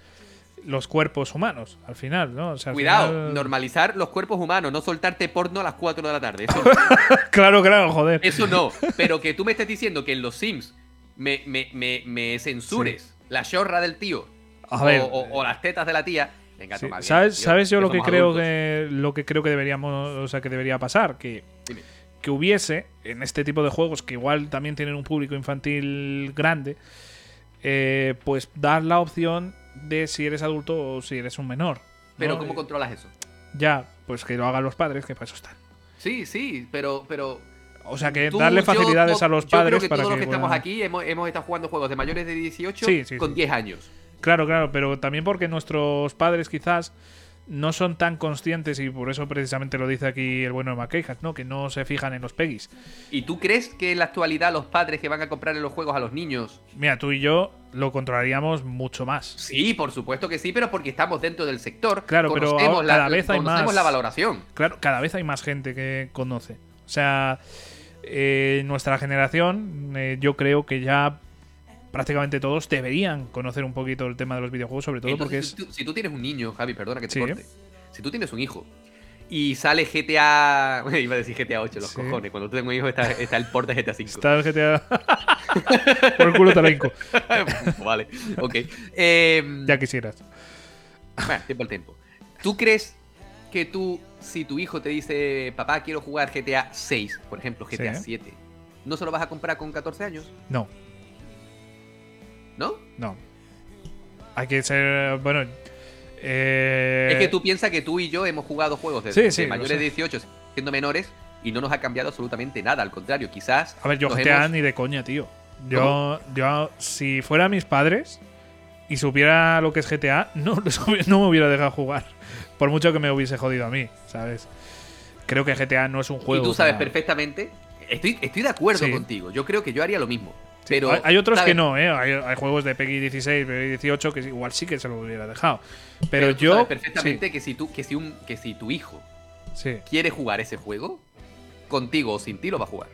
S2: los cuerpos humanos, al final, ¿no? O sea, al
S1: Cuidado,
S2: final-
S1: normalizar los cuerpos humanos, no soltarte porno a las 4 de la tarde. Eso, (laughs)
S2: claro, claro, joder.
S1: eso no. Pero que tú me estés diciendo que en los Sims me, me, me, me censures la chorra del tío
S2: A
S1: o,
S2: ver,
S1: o- o las tetas de la tía. Venga,
S2: Sí,
S1: toma bien,
S2: ¿Sabes,
S1: tío,
S2: ¿sabes yo lo que creo
S1: adultos.
S2: que lo que creo que deberíamos, o sea, que debería pasar? Que,
S1: Dime.
S2: que hubiese en este tipo de juegos que igual también tienen un público infantil grande, eh, pues dar la opción de si eres adulto o si eres un menor. ¿no?
S1: Pero ¿cómo controlas eso?
S2: Ya, pues que lo hagan los padres, que para eso están.
S1: Sí, sí, pero, pero
S2: O sea, que
S1: Tú,
S2: darle
S1: yo,
S2: facilidades a los
S1: Yo
S2: padres
S1: creo que
S2: para
S1: todos
S2: que
S1: los que estamos aquí hemos, hemos estado jugando juegos de mayores de 18
S2: Sí, sí,
S1: con
S2: sí.
S1: 10 años.
S2: Claro, claro, pero también porque nuestros padres quizás no son tan conscientes y por eso precisamente lo dice aquí el bueno de McKeijas, ¿no? Que no se fijan en los pegis.
S1: ¿Y tú crees que en la actualidad los padres que van a comprarle los juegos a los niños
S2: Mira, tú y yo lo controlaríamos mucho más.
S1: Sí, por supuesto que sí, pero porque estamos dentro del sector.
S2: Claro, pero ahora
S1: la,
S2: cada vez hay más.
S1: la valoración.
S2: Claro, cada vez hay más gente que conoce. O sea, eh, nuestra generación, eh, yo creo que ya prácticamente todos deberían conocer un poquito el tema de los videojuegos, sobre todo
S1: Entonces,
S2: porque
S1: si, tú, si tú tienes un niño, Javi, perdona que te
S2: Sí.
S1: corte. Si tú tienes un hijo y sale GTA. (laughs) Iba a decir GTA 8, los
S2: Sí.
S1: cojones. Cuando tú tengas un hijo está, está el port de GTA 5.
S2: está el GTA. (laughs) Por el culo hinco. (laughs)
S1: vale, ok. Eh,
S2: Ya quisieras.
S1: Bueno, tiempo al tiempo. ¿Tú crees que tú, si tu hijo te dice, papá, quiero jugar GTA 6, por ejemplo, GTA
S2: Sí.
S1: 7, no se lo vas a comprar con 14 años?
S2: No,
S1: ¿No?
S2: no. Hay que ser. Bueno. eh,
S1: Es que tú piensas que tú y yo hemos jugado juegos de,
S2: Sí, sí,
S1: mayores de 18 siendo menores y no nos ha cambiado absolutamente nada. Al contrario, quizás.
S2: A ver, yo GTA
S1: hemos-
S2: ni de coña, tío. Yo, yo, si fuera mis padres y supiera lo que es GTA, no, (laughs) no me hubiera dejado jugar. Por mucho que me hubiese jodido a mí, ¿sabes? Creo que GTA no es un
S1: Y
S2: juego.
S1: tú sabes
S2: para-
S1: perfectamente. Estoy, estoy de acuerdo
S2: Sí.
S1: contigo. Yo creo que yo haría lo mismo. Pero,
S2: hay, hay otros
S1: ¿sabes?
S2: que no, ¿eh? Hay, hay juegos de PEGI 16, PEGI 18 que igual sí que se lo hubiera dejado. Pero,
S1: Pero tú
S2: yo.
S1: sabes perfectamente que, si tú, que, si un, que si tu hijo
S2: Sí,
S1: quiere jugar ese juego, contigo o sin ti lo va a jugar.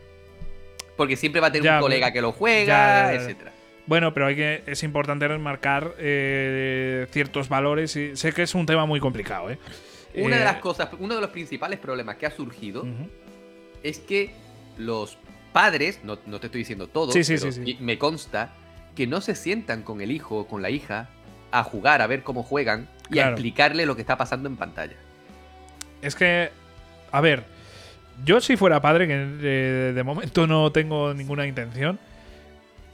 S1: Porque siempre va a tener
S2: Ya,
S1: un colega que lo juega, etcétera.
S2: Bueno, pero hay que, es importante remarcar eh, ciertos valores y sé que es un tema muy complicado, ¿eh?
S1: Una de
S2: Eh,
S1: las cosas, uno de los principales problemas que ha surgido es que los padres, no, no te estoy diciendo todo,
S2: Sí, sí,
S1: pero
S2: sí,
S1: me consta que no se sientan con el hijo o con la hija a jugar, a ver cómo juegan y a explicarle lo que está pasando en pantalla.
S2: Es que, a ver, yo si fuera padre, que eh, de momento no tengo ninguna intención,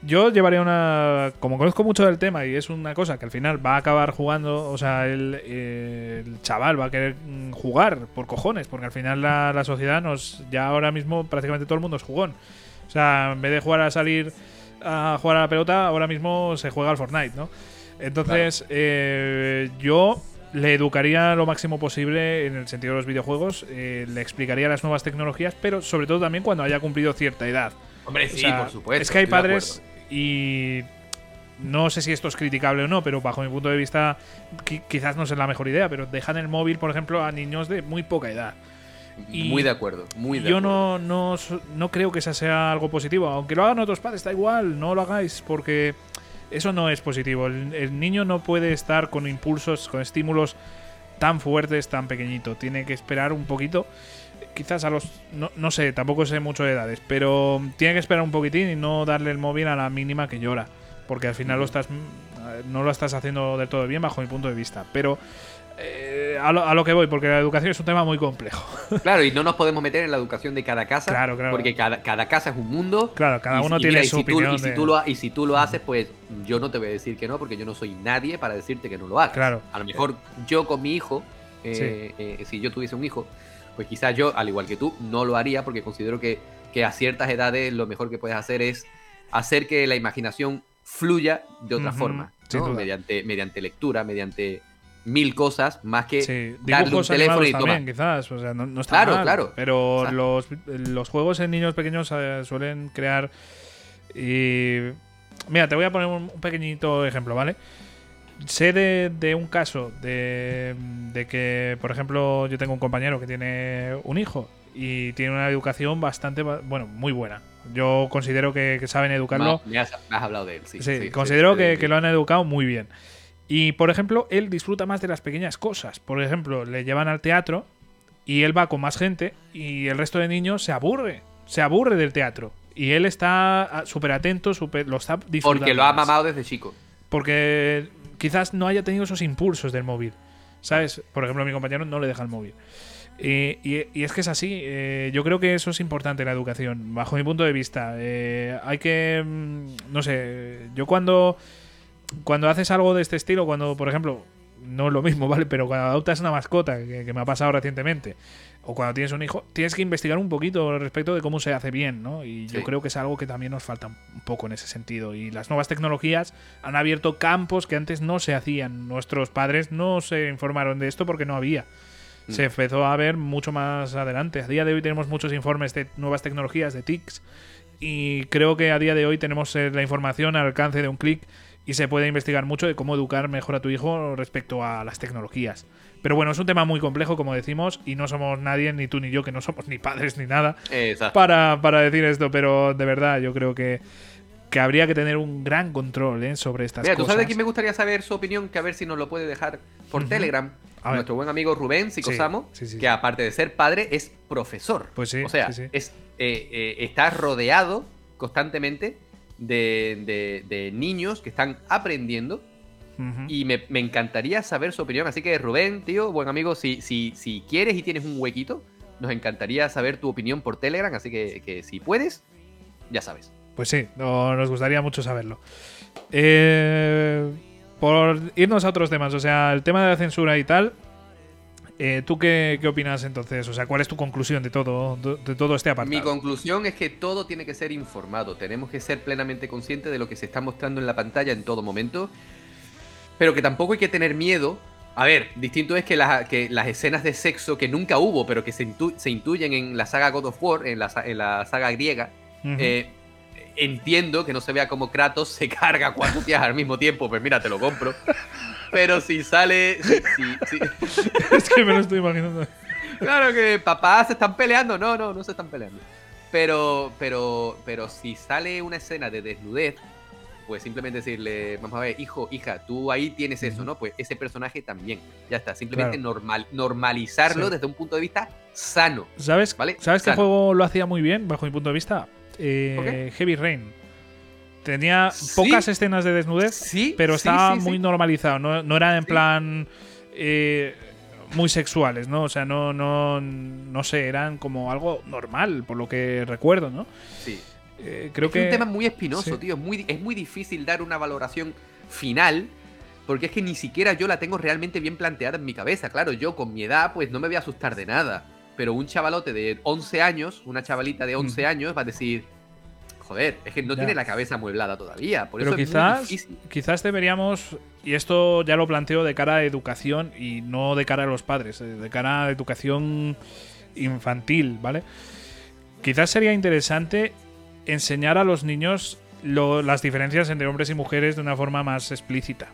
S2: yo llevaría una... Como conozco mucho del tema y es una cosa que al final va a acabar jugando, o sea, el, eh, el chaval va a querer mm, jugar por cojones, porque al final la, la sociedad nos... Ya ahora mismo prácticamente todo el mundo es jugón. O sea, en vez de jugar a salir a jugar a la pelota, ahora mismo se juega al Fortnite, ¿no? Entonces, eh, yo le educaría lo máximo posible en el sentido de los videojuegos, eh, le explicaría las nuevas tecnologías, pero sobre todo también cuando haya cumplido cierta edad.
S1: Hombre,
S2: O sea, Es que hay padres y no sé si esto es criticable o no, pero bajo mi punto de vista qui- quizás no es la mejor idea, pero dejan el móvil, por ejemplo, a niños de muy poca edad. y-
S1: muy de acuerdo, muy de
S2: Yo
S1: acuerdo.
S2: no, no, no creo que esa sea algo positivo. Aunque lo hagan otros padres, da igual, no lo hagáis porque eso no es positivo. El, el niño no puede estar con impulsos, con estímulos tan fuertes, tan pequeñito. Tiene que esperar un poquito. Quizás a los. No, no sé, tampoco sé mucho de edades, pero tiene que esperar un poquitín y no darle el móvil a la mínima que llora. Porque al final lo estás. No lo estás haciendo del todo bien bajo mi punto de vista. Pero. eh, a, lo, a lo que voy, porque la educación es un tema muy complejo. (laughs)
S1: Claro, y no nos podemos meter en la educación de cada casa.
S2: Claro, claro.
S1: Porque cada, cada casa es un mundo.
S2: Claro, cada
S1: Y-
S2: uno
S1: y
S2: tiene
S1: mira, y
S2: su
S1: si tú-
S2: opinión
S1: y, si tú lo, y si tú lo haces, pues yo no te voy a decir que no, porque yo no soy nadie para decirte que no lo hagas.
S2: Claro.
S1: A lo mejor yo con mi hijo, eh, eh, si yo tuviese un hijo, pues quizás yo, al igual que tú, no lo haría porque considero que, que a ciertas edades lo mejor que puedes hacer es hacer que la imaginación fluya de otra forma, ¿no? mediante, mediante lectura, mediante mil cosas, más que
S2: Sí,
S1: darle un teléfono y toma.
S2: también, quizás. O sea, no, no está
S1: Claro,
S2: mal,
S1: claro.
S2: Pero
S1: Exacto.
S2: los, los juegos en niños pequeños eh, suelen crear. Y. Mira, te voy a poner un, un pequeñito ejemplo, ¿vale? Sé de, de un caso de, de que, por ejemplo, yo tengo un compañero que tiene un hijo y tiene una educación bastante, ba- bueno, muy buena. Yo considero que, que saben educarlo.
S1: Me has, me has hablado de él, sí.
S2: Sí,
S1: sí,
S2: considero
S1: sí,
S2: que, lo han educado muy bien. Y, por ejemplo, él disfruta más de las pequeñas cosas. Por ejemplo, le llevan al teatro y él va con más gente y el resto de niños se aburre. Se aburre del teatro. Y él está súper atento, súper, lo está disfrutando.
S1: Porque lo ha mamado desde chico.
S2: Porque quizás no haya tenido esos impulsos del móvil. ¿Sabes? Por ejemplo, a mi compañero no le deja el móvil. Y, es que es así. eh, yo creo que eso es importante en la educación, bajo mi punto de vista. Eh, hay que. mm, No sé. Yo cuando. Cuando haces algo de este estilo, cuando, por ejemplo. No es lo mismo, (laughs) ¿vale? Pero cuando adoptas una mascota, que, que me ha pasado recientemente, o cuando tienes un hijo, tienes que investigar un poquito respecto de cómo se hace bien, ¿no? Y yo
S1: Sí.
S2: creo que es algo que también nos falta un poco en ese sentido. Y las nuevas tecnologías han abierto campos que antes no se hacían. Nuestros padres no se informaron de esto porque no había. Se empezó a ver mucho más adelante. A día de hoy tenemos muchos informes de nuevas tecnologías, de TICs, y creo que a día de hoy tenemos eh, la información al alcance de un clic y se puede investigar mucho de cómo educar mejor a tu hijo respecto a las tecnologías. Pero bueno, es un tema muy complejo, como decimos, y no somos nadie, ni tú ni yo, que no somos (laughs) ni padres ni nada,
S1: Exacto.
S2: para, para decir esto, pero de verdad yo creo que, que habría que tener un gran control ¿eh? sobre estas
S1: Mira, ¿tú
S2: cosas.
S1: sabes de quién me gustaría saber su opinión? Que a ver si nos lo puede dejar por. Telegram.
S2: A ver.
S1: Nuestro buen amigo Rubén Psicosamo,
S2: Sí, sí, sí,
S1: que aparte de ser padre, es profesor.
S2: Pues sí,
S1: O sea,
S2: sí, sí.
S1: Es, eh, eh, está rodeado constantemente de, de- de niños que están aprendiendo y me, me encantaría saber su opinión. Así que Rubén, tío, buen amigo, si, si, si quieres y tienes un huequito, nos encantaría saber tu opinión por Telegram. Así que, que si puedes, ya sabes.
S2: Pues sí, no- nos gustaría mucho saberlo. Eh, por irnos a otros temas, o sea, el tema de la censura y tal. Eh, ¿Tú qué, qué opinas entonces? O sea, ¿cuál es tu conclusión de todo, de, todo este apartado?
S1: Mi conclusión es que todo tiene que ser informado. Tenemos que ser plenamente conscientes de lo que se está mostrando en la pantalla en todo momento. Pero que tampoco hay que tener miedo. A ver, distinto es que, las- que las escenas de sexo que nunca hubo, pero que se, intu- se intuyen en la saga God of War, en la, en la saga griega. Eh, entiendo que no se vea como Kratos se (laughs) carga cuatro tías al mismo tiempo. Pues mira, te lo compro. Pero si sale. si- si- si- (laughs)
S2: es que me lo estoy imaginando.
S1: Claro que papás se están peleando. No, no, no se están peleando. Pero, pero, pero si sale una escena de desnudez, pues simplemente decirle, vamos a ver, hijo, hija, tú ahí tienes eso, ¿no? Pues ese personaje también. Ya está. Simplemente
S2: Claro.
S1: normal, normalizarlo
S2: Sí.
S1: desde un punto de vista sano.
S2: ¿Sabes,
S1: Vale,
S2: ¿sabes qué juego lo hacía muy bien, bajo mi punto de vista? Eh. Heavy Rain. Tenía
S1: Sí.
S2: pocas escenas de desnudez,
S1: Sí,
S2: pero estaba
S1: sí,
S2: muy normalizado. No, no era en plan eh, muy sexuales, ¿no? O sea, no, no, no sé, eran como algo normal, por lo que recuerdo, ¿no?
S1: Sí.
S2: Eh, creo
S1: es
S2: que.
S1: un tema muy espinoso,
S2: sí.
S1: tío. Es muy, es muy difícil dar una valoración final. Porque es que ni siquiera yo la tengo realmente bien planteada en mi cabeza. Claro, yo con mi edad, pues no me voy a asustar de nada. Pero un chavalote de 11 años, una chavalita de 11
S2: Ujú.
S1: años, va a decir: Joder, es que no
S2: Ya.
S1: tiene la cabeza amueblada todavía. Por
S2: Pero
S1: eso es
S2: quizás,
S1: muy
S2: quizás deberíamos, y esto ya lo planteo de cara a educación y no de cara a los padres, eh, de cara a educación infantil, ¿vale? Quizás sería interesante enseñar a los niños lo- las diferencias entre hombres y mujeres de una forma más explícita.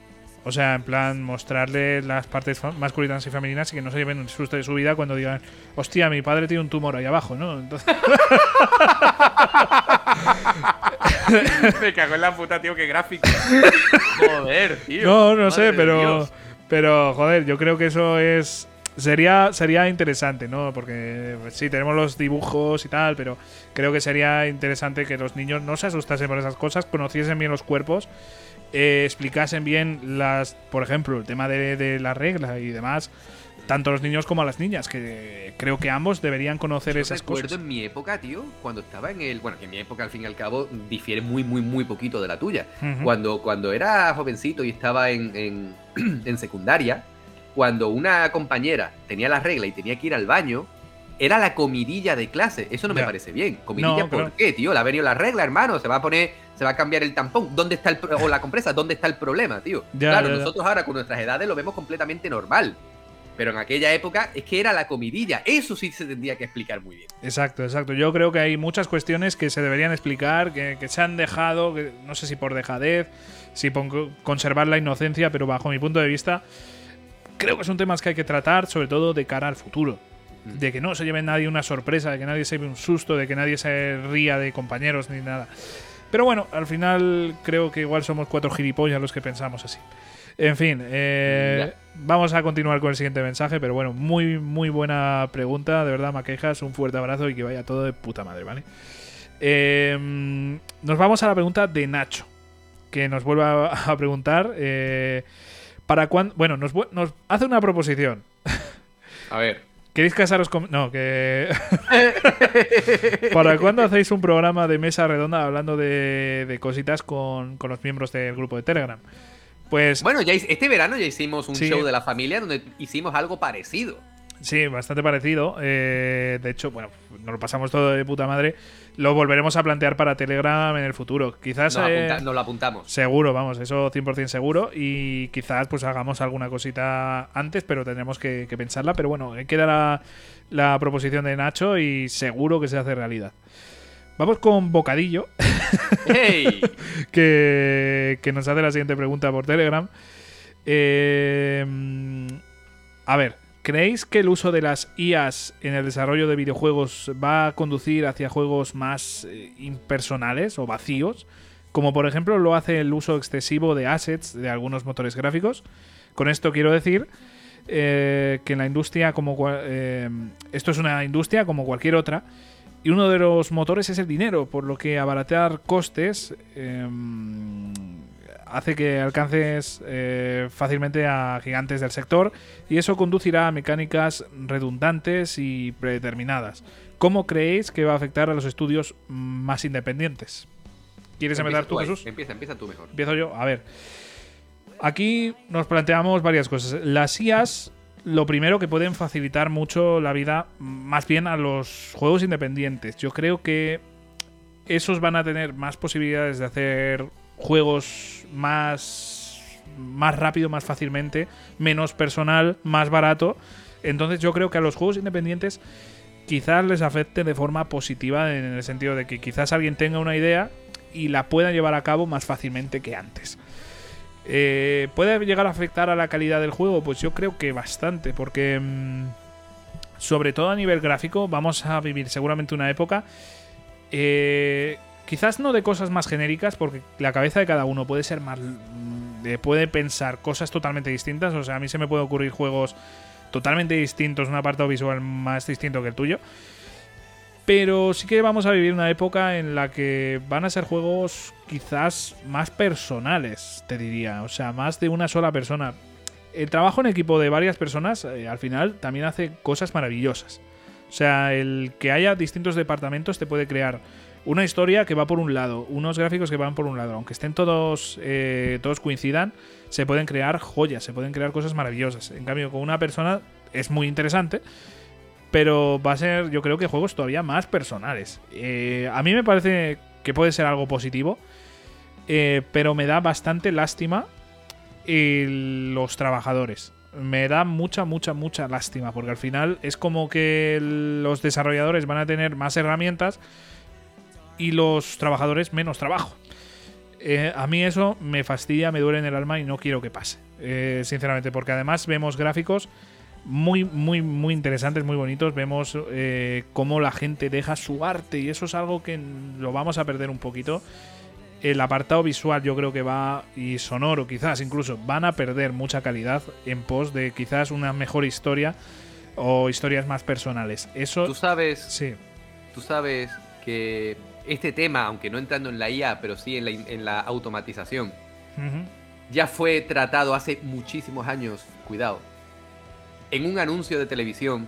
S2: O sea, en plan, mostrarles las partes masculinas y femeninas y que no se lleven un susto de su vida cuando digan, hostia, mi padre tiene un tumor ahí abajo, ¿no? Entonces, (laughs)
S1: Me cago en la puta, tío, qué gráfico. Joder, tío.
S2: No, no sé, pero.
S1: Dios.
S2: Pero, joder, yo creo que eso es. Sería, sería interesante, ¿no? Porque pues, sí, tenemos los dibujos y tal, pero creo que sería interesante que los niños no se asustasen por esas cosas, conociesen bien los cuerpos, eh, explicasen bien las, por ejemplo, el tema de, de la regla y demás, tanto a los niños como a las niñas, que creo que ambos deberían conocer
S1: Yo
S2: esas
S1: recuerdo
S2: cosas.
S1: en mi época, tío, cuando estaba en el. Bueno, que en mi época, al fin y al cabo, difiere muy, muy, muy poquito de la tuya. Cuando, cuando era jovencito y estaba en, en, (clears throat) en secundaria, cuando una compañera tenía la regla y tenía que ir al baño, era la comidilla de clase. Eso no me parece bien. ¿Comidilla
S2: No,
S1: por qué, tío? Le ha venido la regla, hermano. Se va a poner, se va a cambiar el tampón. ¿Dónde está el pro- o la compresa? ¿Dónde está el problema, tío? Claro, nosotros ahora con nuestras edades lo vemos completamente normal. Pero en aquella época es que era la comidilla. Eso sí se tendría que explicar muy bien.
S2: Exacto, exacto. Yo creo que hay muchas cuestiones que se deberían explicar, que, que se han dejado, que no sé si por dejadez, si por co- conservar la inocencia, pero bajo mi punto de vista, creo que son temas que hay que tratar, sobre todo de cara al futuro.
S1: Mm.
S2: De que no se lleve nadie una sorpresa, de que nadie se lleve un susto, de que nadie se ría de compañeros ni nada. Pero bueno, al final creo que igual somos cuatro gilipollas los que pensamos así. En fin, eh, vamos a continuar con el siguiente mensaje, pero bueno, muy, muy buena pregunta, de verdad, Maquejas, un fuerte abrazo y que vaya todo de puta madre, ¿vale? Eh, nos vamos a la pregunta de Nacho, que nos vuelve a, (laughs) preguntar, eh, ¿para cuándo? Bueno, nos, nos hace una proposición.
S1: A ver.
S2: ¿Queréis casaros con.? No, que. (laughs) (laughs) ¿Para cuándo hacéis un programa de mesa redonda hablando de, de cositas con, con los miembros del grupo de Telegram? Pues
S1: Bueno, ya este verano ya hicimos un
S2: Sí.
S1: show de la familia donde hicimos algo parecido.
S2: Sí, bastante parecido. Eh, de hecho, bueno, nos lo pasamos todo de puta madre. Lo volveremos a plantear para Telegram en el futuro. Quizás.
S1: Nos,
S2: eh,
S1: nos lo apuntamos.
S2: Seguro, vamos, eso 100% seguro. Y quizás pues hagamos alguna cosita antes, pero tendremos que, que pensarla. Pero bueno, eh, queda la, la proposición de Nacho y seguro que se hace realidad. Vamos con Bocadillo, (laughs)
S1: ¡Hey!
S2: que, que nos hace la siguiente pregunta por Telegram. Eh, a ver, ¿creéis que el uso de las IAs en el desarrollo de videojuegos va a conducir hacia juegos más eh, impersonales o vacíos? Como por ejemplo lo hace el uso excesivo de assets de algunos motores gráficos. Con esto quiero decir eh, que en la industria como eh, esto es una industria como cualquier otra y uno de los motores es el dinero, por lo que abaratar costes eh, hace que alcances eh, fácilmente a gigantes del sector y eso conducirá a mecánicas redundantes y predeterminadas. ¿Cómo creéis que va a afectar a los estudios más independientes? ¿Quieres empezar tú,
S1: ahí.
S2: Jesús?
S1: Empieza, empieza tú mejor.
S2: Empiezo yo. A ver. Aquí nos planteamos varias cosas. Las IAs, lo primero que pueden facilitar mucho la vida, más bien a los juegos independientes. Yo creo que esos van a tener más posibilidades de hacer juegos más, más rápido, más fácilmente, menos personal, más barato. Entonces yo creo que a los juegos independientes quizás les afecte de forma positiva en el sentido de que quizás alguien tenga una idea y la pueda llevar a cabo más fácilmente que antes. Eh, ¿Puede llegar a afectar a la calidad del juego? Pues yo creo que bastante, porque mm, sobre todo a nivel gráfico vamos a vivir seguramente una época, eh, quizás no de cosas más genéricas, porque la cabeza de cada uno puede ser más... mm, eh, puede pensar cosas totalmente distintas, o sea, a mí se me puede ocurrir juegos totalmente distintos, un apartado visual más distinto que el tuyo. Pero sí que vamos a vivir una época en la que van a ser juegos quizás más personales, te diría. O sea, más de una sola persona. El trabajo en equipo de varias personas eh, al final también hace cosas maravillosas. O sea, el que haya distintos departamentos te puede crear una historia que va por un lado, unos gráficos que van por un lado. Aunque estén todos, eh, todos coincidan, se pueden crear joyas, se pueden crear cosas maravillosas. En cambio, con una persona es muy interesante, pero va a ser, yo creo que juegos todavía más personales. Eh, a mí me parece que puede ser algo positivo, eh, pero me da bastante lástima los trabajadores. Me da mucha, mucha, mucha lástima, porque al final es como que los desarrolladores van a tener más herramientas y los trabajadores menos trabajo. Eh, a mí eso me fastidia, me duele en el alma y no quiero que pase, eh, sinceramente, porque además vemos gráficos muy, muy, muy interesantes, muy bonitos. Vemos eh, cómo la gente deja su arte y eso es algo que lo vamos a perder un poquito. el apartado visual yo creo que va, y sonoro quizás incluso, van a perder mucha calidad en pos de quizás una mejor historia o historias más personales. Eso...
S1: Tú sabes,
S2: Sí.
S1: tú sabes que este tema, aunque no entrando en la IA, pero sí en la, en la automatización, ya fue tratado hace muchísimos años, cuidado, en un anuncio de televisión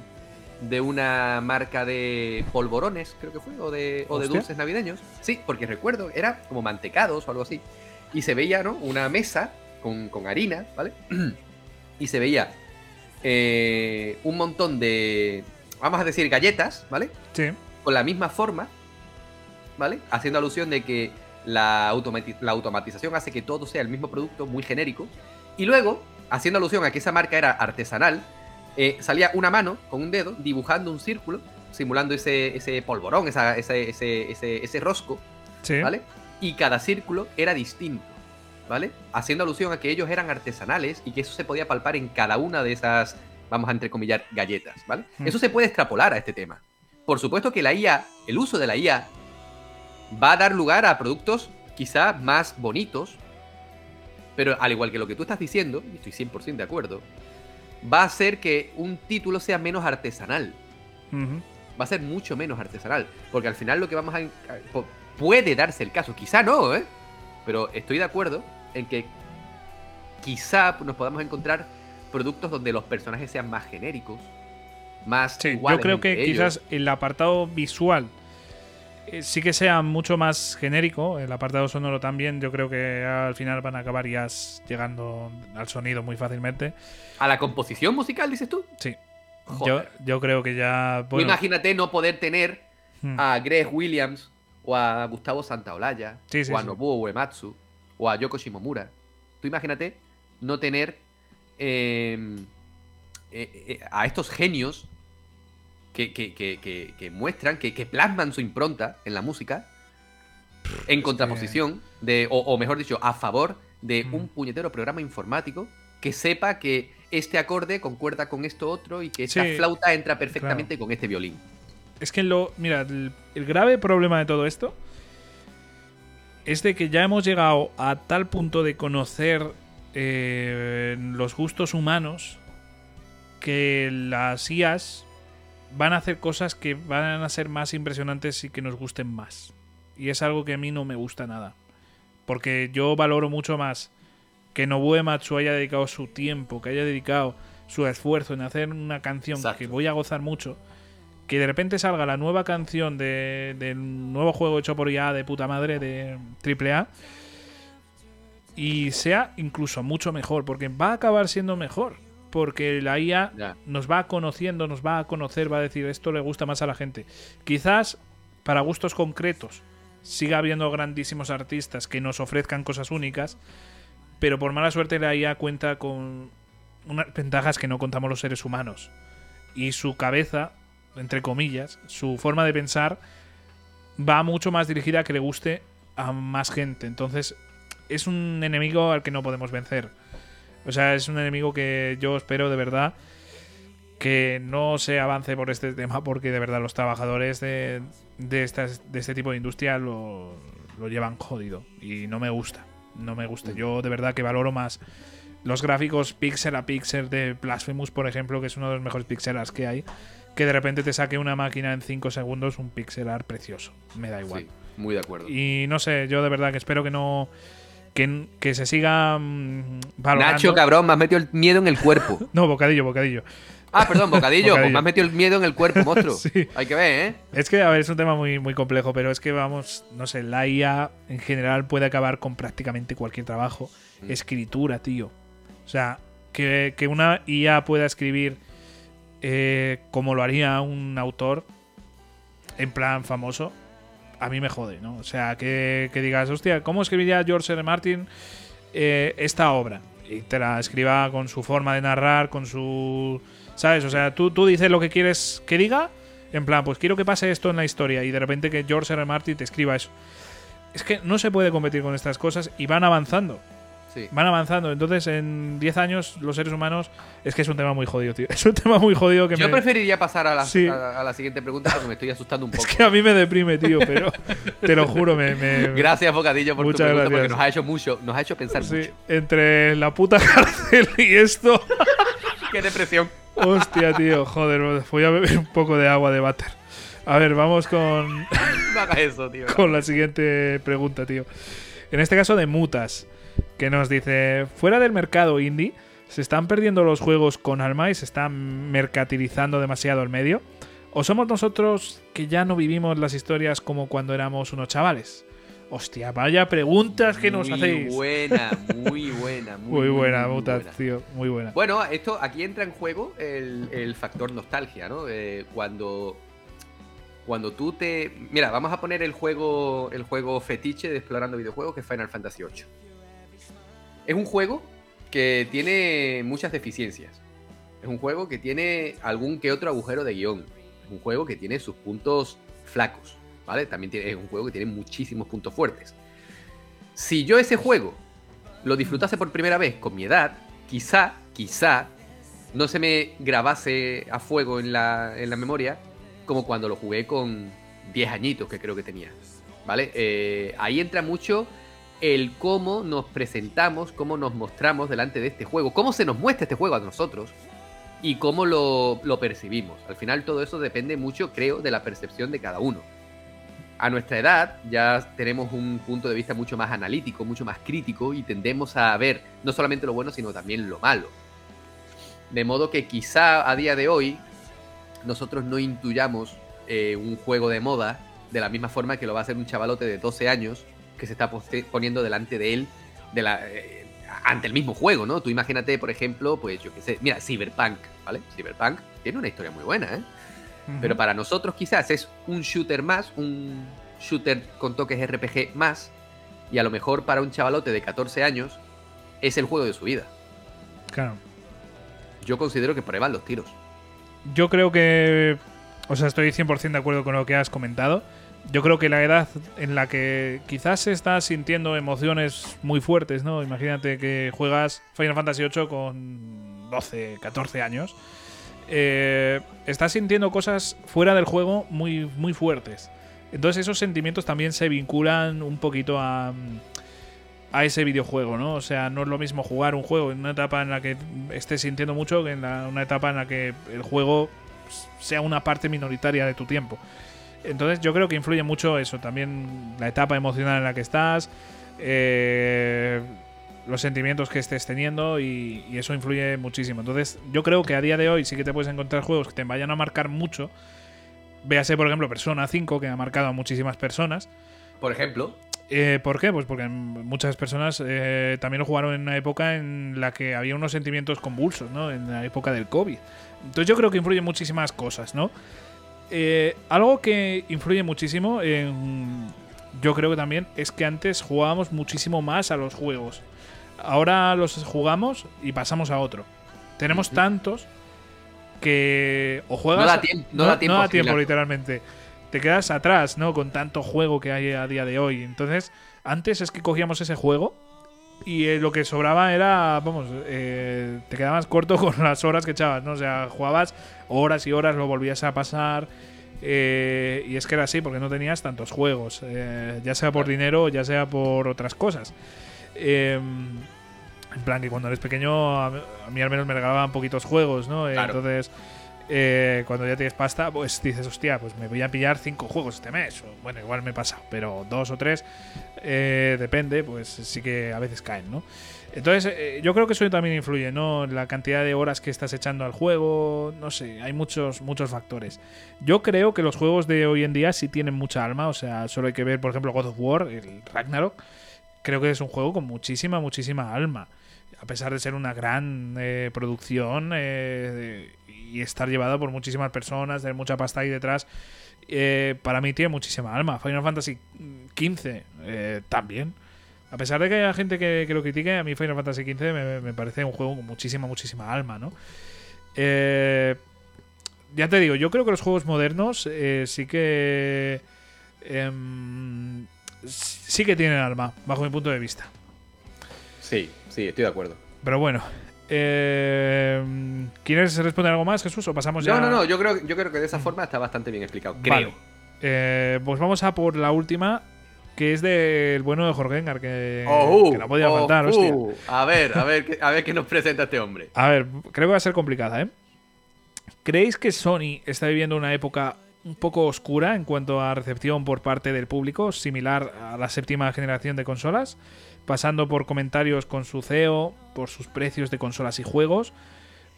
S1: de una marca de polvorones, creo que fue, o de, o de dulces navideños. Sí, porque recuerdo, era como mantecados o algo así. Y se veía, ¿no? Una mesa con, con harina, ¿vale? (clears throat) y se veía eh, un montón de, vamos a decir, galletas, ¿vale?
S2: Sí.
S1: con la misma forma, ¿vale? Haciendo alusión de que la, automati- la automatización hace que todo sea el mismo producto, muy genérico. Y luego, haciendo alusión a que esa marca era artesanal, eh, salía una mano con un dedo dibujando un círculo, simulando ese, ese polvorón, esa- ese, ese, ese, ese rosco,
S2: Sí.
S1: ¿vale? Y cada círculo era distinto, ¿vale? Haciendo alusión a que ellos eran artesanales y que eso se podía palpar en cada una de esas, vamos a entrecomillar, galletas, ¿vale?
S2: Hmm.
S1: Eso se puede extrapolar a este tema. Por supuesto que la IA, el uso de la IA, va a dar lugar a productos quizá más bonitos, pero al igual que lo que tú estás diciendo, y estoy 100% de acuerdo, va a hacer que un título sea menos artesanal va a ser mucho menos artesanal. Porque al final lo que vamos a... Puede darse el caso, quizá no, ¿eh? Pero estoy de acuerdo en que quizá nos podamos encontrar productos donde los personajes sean más genéricos, más...
S2: Sí, yo creo que
S1: ellos.
S2: quizás el apartado visual sí que sea mucho más genérico, el apartado sonoro también, yo creo que al final van a acabar ya llegando al sonido muy fácilmente.
S1: A la composición musical, dices tú.
S2: Sí. Yo,
S1: Joder.
S2: yo creo que ya...
S1: Tú
S2: Bueno,
S1: imagínate no poder tener
S2: hmm,
S1: a Greg Williams o a Gustavo Santaolalla
S2: Sí, sí,
S1: o a. Nobuo Uematsu o a Yoko Shimomura. Tú imagínate no tener eh, eh, eh, a estos genios que, que- que- que- que muestran, que, plasman su impronta en la música en contraposición de, o, o mejor dicho, a favor de un puñetero programa informático que sepa que este acorde concuerda con esto otro y que esta
S2: Sí,
S1: flauta entra perfectamente con este violín.
S2: Es que lo. Mira, el, el grave problema de todo esto es de que ya hemos llegado a tal punto de conocer eh, los gustos humanos que las IAs van a hacer cosas que van a ser más impresionantes y que nos gusten más. Y es algo que a mí no me gusta nada. Porque yo valoro mucho más que Nobuo Ematsu haya dedicado su tiempo, que haya dedicado su esfuerzo en hacer una canción
S1: Exacto.
S2: que voy a gozar mucho, que de repente salga la nueva canción de- del nuevo juego hecho por IA de puta madre de AAA y sea incluso mucho mejor, porque va a acabar siendo mejor. Porque la IA
S1: Ya.
S2: nos va conociendo, nos va a conocer, va a decir esto le gusta más a la gente. Quizás para gustos concretos siga habiendo grandísimos artistas que nos ofrezcan cosas únicas, pero por mala suerte la IA cuenta con unas ventajas que no contamos los seres humanos. Y su cabeza, entre comillas, su forma de pensar va mucho más dirigida a que le guste a más gente. Entonces es un enemigo al que no podemos vencer. O sea, es un enemigo que yo espero de verdad que no se avance por este tema porque de verdad los trabajadores de, de, estas, de este tipo de industria lo, lo llevan jodido y no me gusta. No me gusta. Yo de verdad que valoro más los gráficos pixel a pixel de Blasphemous, por ejemplo, que es uno de los mejores pixelars que hay, que de repente te saque una máquina en 5 segundos un pixelar precioso. Me da igual.
S1: Sí, muy de acuerdo.
S2: Y no sé, yo de verdad que espero que no. Que, que se siga mm, valorando.
S1: Nacho, cabrón, me has metido el miedo en el cuerpo. (laughs)
S2: No, bocadillo, bocadillo.
S1: Ah, perdón, bocadillo.
S2: Bocadillo.
S1: Pues me has metido el miedo en el cuerpo, monstruo. (laughs)
S2: Sí.
S1: Hay que ver, ¿eh?
S2: Es que, a ver, es un tema muy, muy complejo, pero es que vamos, no sé, la IA en general puede acabar con prácticamente cualquier trabajo.
S1: Mm.
S2: Escritura, tío. O sea, que, que una IA pueda escribir eh, como lo haría un autor en plan famoso, a mí me jode, ¿no? O sea, que, que digas, hostia, ¿cómo escribiría George R. Martin eh, esta obra? Y te la escriba con su forma de narrar, con su... ¿Sabes? O sea, tú, tú dices lo que quieres que diga, en plan, pues quiero que pase esto en la historia, y de repente que George. R. Martin te escriba eso. Es que no se puede competir con estas cosas y van avanzando.
S1: Sí.
S2: Van avanzando. Entonces, en 10 años, los seres humanos. Es que es un tema muy jodido, tío. (laughs) Es un tema muy jodido que
S1: Yo
S2: me.
S1: preferiría pasar a la,
S2: Sí.
S1: a, a la siguiente pregunta porque me estoy asustando un (laughs) poco.
S2: Es que a mí me deprime, tío, pero te lo juro, me. me- (laughs)
S1: Gracias, Bocadillo, por
S2: Muchas
S1: tu pregunta porque
S2: gracias.
S1: nos ha hecho mucho, nos ha hecho pensar
S2: Sí,
S1: mucho.
S2: entre la puta cárcel y esto.
S1: Qué depresión.
S2: Hostia, tío, joder, voy a beber un poco de agua de váter. A ver, vamos con,
S1: No hagas eso, tío.
S2: con la siguiente pregunta, tío. En este caso de Mutas, que nos dice, fuera del mercado indie, ¿se están perdiendo los juegos con alma y se están mercantilizando demasiado el medio? ¿O somos nosotros que ya no vivimos las historias como cuando éramos unos chavales? Hostia, vaya preguntas que nos
S1: muy
S2: hacéis.
S1: buena, (laughs) muy buena, muy,
S2: Muy buena,
S1: muy buena.
S2: tío, muy buena.
S1: Bueno, esto aquí entra en juego el, el factor nostalgia, ¿no? Eh, cuando cuando tú te mira, vamos a poner el juego el juego fetiche de explorando videojuegos que es Final Fantasy VIII. Es un juego que tiene muchas deficiencias. Es un juego que tiene algún que otro agujero de guion. Es un juego que tiene sus puntos flacos, ¿vale? También tiene, es un juego que tiene muchísimos puntos fuertes. Si yo ese juego lo disfrutase por primera vez con mi edad, quizá, quizá, no se me grabase a fuego en la, en la memoria como cuando lo jugué con 10 añitos que creo que tenía. ¿Vale? Eh, ahí entra mucho el cómo nos presentamos, cómo nos mostramos delante de este juego, cómo se nos muestra este juego a nosotros y cómo lo, lo percibimos. Al final todo eso depende mucho, creo, de la percepción de cada uno. A nuestra edad ya tenemos un punto de vista mucho más analítico, mucho más crítico y tendemos a ver no solamente lo bueno, sino también lo malo. De modo que quizá a día de hoy nosotros no intuyamos eh, un juego de moda de la misma forma que lo va a hacer un chavalote de 12 años que se está poniendo delante de él de la, eh, ante el mismo juego, ¿no? Tú imagínate, por ejemplo, pues yo qué sé, mira, Cyberpunk, ¿vale? Cyberpunk tiene una historia muy buena, ¿eh? Pero para nosotros quizás es un shooter más, un shooter con toques RPG más, y a lo mejor para un chavalote de 14 años es el juego de su vida.
S2: Claro.
S1: Yo considero que van los tiros.
S2: Yo creo que. O sea, estoy 100% de acuerdo con lo que has comentado. Yo creo que la edad en la que quizás se está sintiendo emociones muy fuertes, ¿no? Imagínate que juegas Final Fantasy VIII con 12, 14 años. eh, estás sintiendo cosas fuera del juego muy, muy fuertes. Entonces esos sentimientos también se vinculan un poquito a, a ese videojuego, ¿no? O sea, no es lo mismo jugar un juego en una etapa en la que estés sintiendo mucho que en la- una etapa en la que el juego sea una parte minoritaria de tu tiempo. Entonces yo creo que influye mucho eso, también la etapa emocional en la que estás, eh, los sentimientos que estés teniendo y, y eso influye muchísimo. Entonces yo creo que a día de hoy sí que te puedes encontrar juegos que te vayan a marcar mucho. Véase, por ejemplo, Persona 5, que ha marcado a muchísimas personas.
S1: Por ejemplo,
S2: Eh, ¿Por qué? Pues porque muchas personas eh, también lo jugaron en una época en la que había unos sentimientos convulsos, ¿no? En la época del COVID. Entonces yo creo que influye muchísimas cosas, ¿no? Eh, algo que influye muchísimo, en- yo creo que también, es que antes jugábamos muchísimo más a los juegos. Ahora los jugamos y pasamos a otro. Tenemos tantos que o juegas
S1: No da tiempo- no da tiempo
S2: literalmente te quedas atrás, ¿no? Con tanto juego que hay a día de hoy. Entonces, antes es que cogíamos ese juego y eh, lo que sobraba era, vamos, eh, te quedabas corto (laughs) con las horas que echabas, ¿no? O sea, jugabas horas y horas, lo volvías a pasar. eh, y es que era así, porque no tenías tantos juegos, eh, ya sea por dinero, ya sea por otras cosas. Eh, en plan, que cuando eres pequeño, a, mí al menos me regalaban poquitos juegos, ¿no?
S1: Claro.
S2: Entonces, eh, cuando ya tienes pasta, pues dices, hostia, pues me voy a pillar cinco juegos este mes. Bueno, igual me pasa, pero dos o tres, eh, depende, pues sí que a veces caen, ¿no? Entonces, eh, yo creo que eso también influye, ¿no? La cantidad de horas que estás echando al juego, no sé, hay muchos, muchos factores. Yo creo que los juegos de hoy en día sí tienen mucha alma, o sea, solo hay que ver, por ejemplo, God of War, el Ragnarok. Creo que es un juego con muchísima, muchísima alma. A pesar de ser una gran producción eh, y estar llevado por muchísimas personas, tener mucha pasta ahí detrás, eh, para mí tiene muchísima alma. Final Fantasy XV eh, también. A pesar de que haya gente que, que lo critique, a mí Final Fantasy XV me, me parece un juego con muchísima, muchísima alma, ¿no? Eh, ya te digo, yo creo que los juegos modernos eh, sí que. em, sí que tienen alma, bajo mi punto de vista.
S1: Sí, sí, estoy de acuerdo.
S2: Pero bueno. Eh, ¿Quieres responder algo más, Jesús? ¿O pasamos ya?
S1: No, no, no, yo creo, yo creo que de esa forma está bastante bien explicado. Creo.
S2: Vale. Eh, pues vamos a por la última, que es del bueno de Jorgengar, que,
S1: Oh,
S2: que no podía
S1: oh,
S2: faltar,
S1: uh.
S2: hostia.
S1: A ver, a ver, a ver qué nos presenta este hombre.
S2: A ver, creo que va a ser complicada, ¿eh? ¿Creéis que Sony está viviendo una época un poco oscura en cuanto a recepción por parte del público, similar a la séptima generación de consolas? Pasando por comentarios con su CEO, por sus precios de consolas y juegos,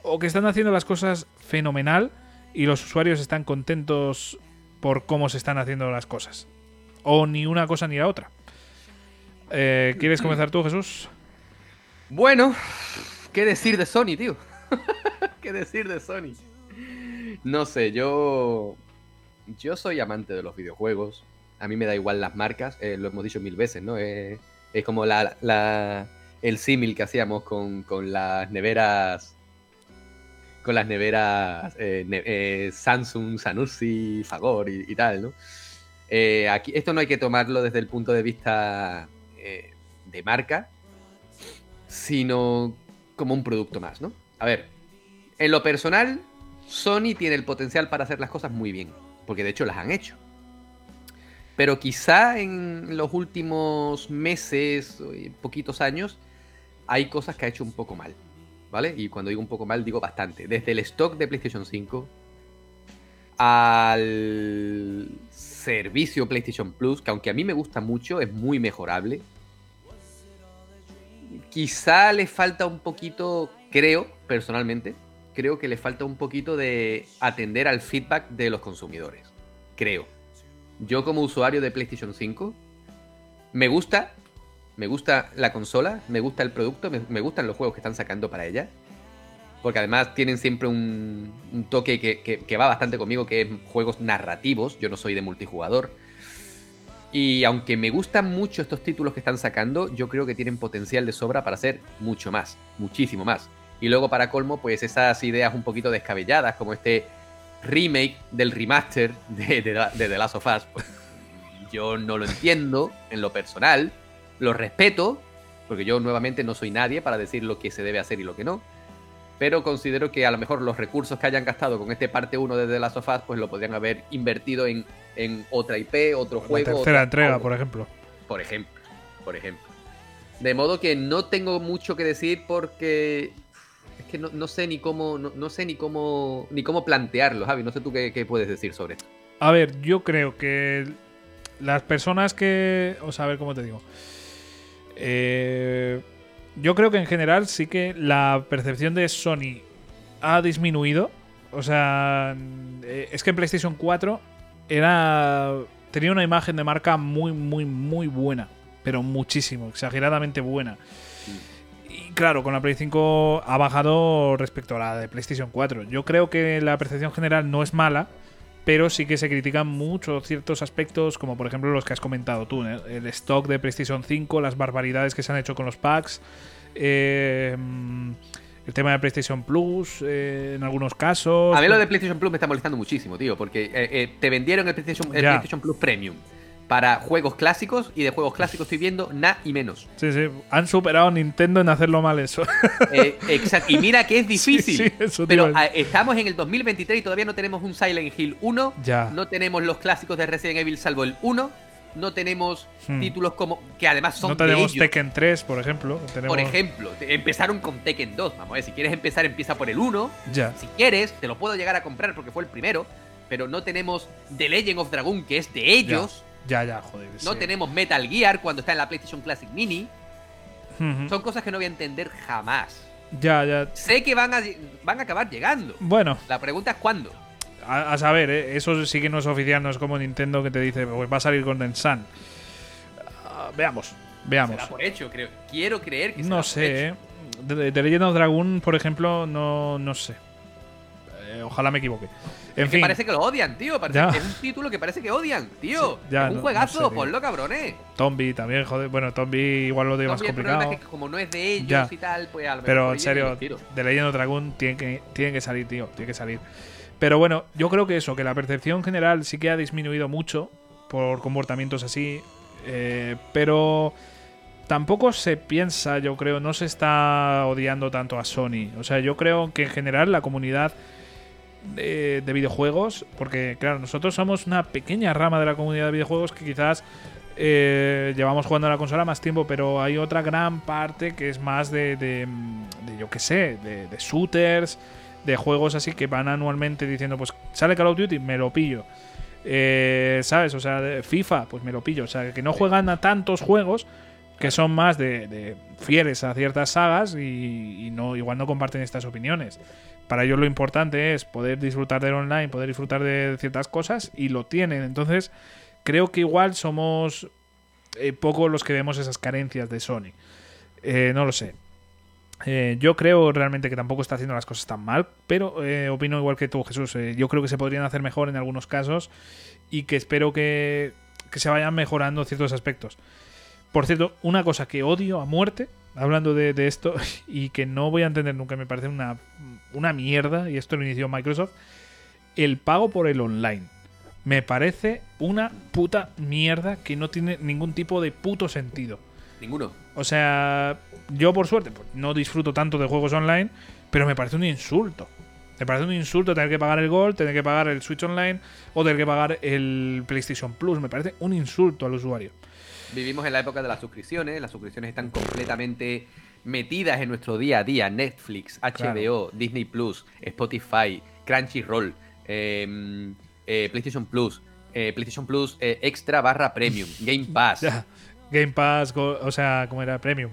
S2: o que están haciendo las cosas fenomenal y los usuarios están contentos por cómo se están haciendo las cosas. O ni una cosa ni la otra. Eh, ¿Quieres comenzar tú, Jesús?
S1: Bueno, ¿qué decir de Sony, tío? (laughs) ¿Qué decir de Sony? No sé, yo. Yo soy amante de los videojuegos. A mí me da igual las marcas, eh, lo hemos dicho mil veces, ¿no? Eh, es como la, el símil que hacíamos con, las neveras. Con las neveras eh, eh, Samsung, Sanusi, Fagor y, tal, ¿no? Eh, aquí, esto no hay que tomarlo desde el punto de vista de marca, sino como un producto más, ¿no? A ver, en lo personal, Sony tiene el potencial para hacer las cosas muy bien, porque de hecho las han hecho. Pero quizá en los últimos meses, y poquitos años, hay cosas que ha hecho un poco mal, ¿vale? Y cuando digo un poco mal, digo bastante. Desde el stock de PlayStation 5 al servicio PlayStation Plus, que aunque a mí me gusta mucho, es muy mejorable. Quizá le falta un poquito, creo, personalmente, creo que le falta un poquito de atender al feedback de los consumidores. Creo. Yo como usuario de PlayStation 5, me gusta, me gusta la consola, me gusta el producto, me, gustan los juegos que están sacando para ella. Porque además tienen siempre un, toque que, que- que va bastante conmigo, que es juegos narrativos. Yo no soy de multijugador. Y aunque me gustan mucho estos títulos que están sacando, yo creo que tienen potencial de sobra para hacer mucho más, muchísimo más. Y luego para colmo, pues esas ideas un poquito descabelladas, como este remake del remaster de, de, de The Last of Us, pues, yo no lo entiendo en lo personal, lo respeto, porque yo nuevamente no soy nadie para decir lo que se debe hacer y lo que no. Pero considero que a lo mejor los recursos que hayan gastado con este parte 1 de The Last of Us, pues lo podrían haber invertido en, en otra IP, otro
S2: La
S1: juego.
S2: tercera
S1: otra-
S2: entrega,
S1: algo
S2: por ejemplo.
S1: por ejemplo. Por ejemplo. De modo que no tengo mucho que decir porque es que no, no sé ni cómo no, no sé ni cómo ni cómo plantearlo, Javi. No sé tú qué, qué puedes decir sobre esto.
S2: A ver, yo creo que las personas que. O sea, a ver cómo te digo. Eh, yo creo que en general sí que la percepción de Sony ha disminuido. O sea, eh, es que en PlayStation 4 era. tenía una imagen de marca muy, muy, muy buena. Pero muchísimo, exageradamente buena. Claro, con la Play 5 ha bajado respecto a la de PlayStation 4. Yo creo que la percepción general no es mala, pero sí que se critican mucho ciertos aspectos, como por ejemplo los que has comentado tú, ¿eh? el stock de PlayStation 5, las barbaridades que se han hecho con los packs, eh, el tema de PlayStation Plus, eh, en algunos casos.
S1: A mí lo de PlayStation Plus me está molestando muchísimo, tío, porque eh, eh, te vendieron el PlayStation, el. PlayStation Plus Premium para juegos clásicos y de juegos clásicos estoy viendo nada y menos.
S2: Sí, sí, han superado a Nintendo en hacerlo mal eso.
S1: Eh, exacto. Y mira que es difícil. (laughs)
S2: Sí, sí, eso
S1: pero
S2: a
S1: ah, estamos en el 2023 y todavía no tenemos un Silent Hill 1.
S2: Ya.
S1: No tenemos los clásicos de Resident Evil salvo el 1. No tenemos
S2: Hmm.
S1: títulos como. que además son
S2: no
S1: de
S2: tenemos
S1: ellos.
S2: Tekken 3, por ejemplo. Tenemos...
S1: Por ejemplo, empezaron con Tekken 2. Vamos a ver, si quieres empezar, empieza por el 1.
S2: Ya.
S1: Si quieres, te lo puedo llegar a comprar porque fue el primero. Pero no tenemos The Legend of Dragon, que es de ellos.
S2: Ya, ya, joder.
S1: No
S2: sí.
S1: tenemos Metal Gear cuando está en la PlayStation Classic Mini. Son cosas que no voy a entender jamás.
S2: Ya, ya.
S1: Sé que van a, van a acabar llegando.
S2: Bueno,
S1: La pregunta es cuándo.
S2: a, a saber, ¿eh? eso sí que no es oficial, no es como Nintendo que te dice, pues va a salir Golden Sun. Ah, veamos, veamos.
S1: Será por hecho, creo. Quiero creer que será
S2: No
S1: por
S2: sé,
S1: hecho.
S2: ¿eh? De, de Legend of Dragon, por ejemplo, no, no sé. Eh, ojalá me equivoque. En
S1: Es que parece que lo odian, tío. Parece
S2: Ya.
S1: que es un título que parece que odian, tío.
S2: Sí, ya,
S1: es un
S2: no-
S1: juegazo,
S2: no sé, tío.
S1: ponlo, cabrones.
S2: Tombi también, joder. Bueno, Tombi igual lo tiene más complicado.
S1: es que como no es de ellos
S2: Ya.
S1: y tal, pues a lo
S2: Pero en serio, de Legend of Dragon tiene que, tiene que salir, tío. Tiene que salir. Pero bueno, yo creo que eso, que la percepción general sí que ha disminuido mucho por comportamientos así. eh, pero tampoco se piensa, yo creo, no se está odiando tanto a Sony. O sea, yo creo que en general la comunidad de, de videojuegos, porque claro, nosotros somos una pequeña rama de la comunidad de videojuegos que quizás eh, llevamos jugando a la consola más tiempo, pero hay otra gran parte que es más de, de, yo qué sé, de, de shooters, de juegos así que van anualmente diciendo, pues sale Call of Duty, me lo pillo. Eh, ¿Sabes? O sea, FIFA, pues me lo pillo. O sea, que no juegan a tantos juegos que son más de, de fieles a ciertas sagas y, y no igual no comparten estas opiniones. Para ellos lo importante es poder disfrutar del online, poder disfrutar de ciertas cosas y lo tienen. Entonces, creo que igual somos eh, pocos los que vemos esas carencias de Sony. Eh, no lo sé. Eh, yo creo realmente que tampoco está haciendo las cosas tan mal, pero opino igual que tú, Jesús. Yo creo que se podrían hacer mejor en algunos casos y que espero que, que se vayan mejorando ciertos aspectos. Por cierto, una cosa que odio a muerte, hablando de, de esto, (laughs) y que no voy a entender nunca, me parece una, una mierda, y esto lo inició Microsoft, el pago por el online. Me parece una puta mierda que no tiene ningún tipo de puto sentido.
S1: Ninguno.
S2: O sea, yo por suerte pues, no disfruto tanto de juegos online, pero me parece un insulto. Me parece un insulto tener que pagar el Gold, tener que pagar el Switch Online o tener que pagar el PlayStation Plus. Me parece un insulto al usuario.
S1: Vivimos en la época de las suscripciones. Las suscripciones están completamente metidas en nuestro día a día. Netflix, HBO,
S2: Claro.
S1: Disney Plus, Spotify, Crunchyroll, eh, eh, PlayStation Plus, eh, PlayStation Plus eh, Extra barra Premium, Game (laughs) Pass.
S2: Ya. Game Pass, o sea, como era Premium.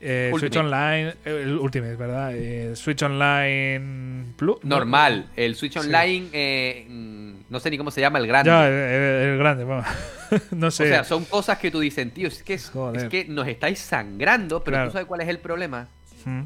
S2: Eh, Switch. Online, eh, el Ultimate, ¿verdad? Eh, Switch Online Plus. no,
S1: Normal. El Switch
S2: Sí.
S1: Online, eh, mm, no sé ni cómo se llama, el grande.
S2: Ya, el, grande, vamos. (laughs) no sé.
S1: O sea, son cosas que tú dices, tío, es que, es, que nos estáis sangrando, pero
S2: Claro.
S1: tú sabes cuál es el problema,
S2: Mm.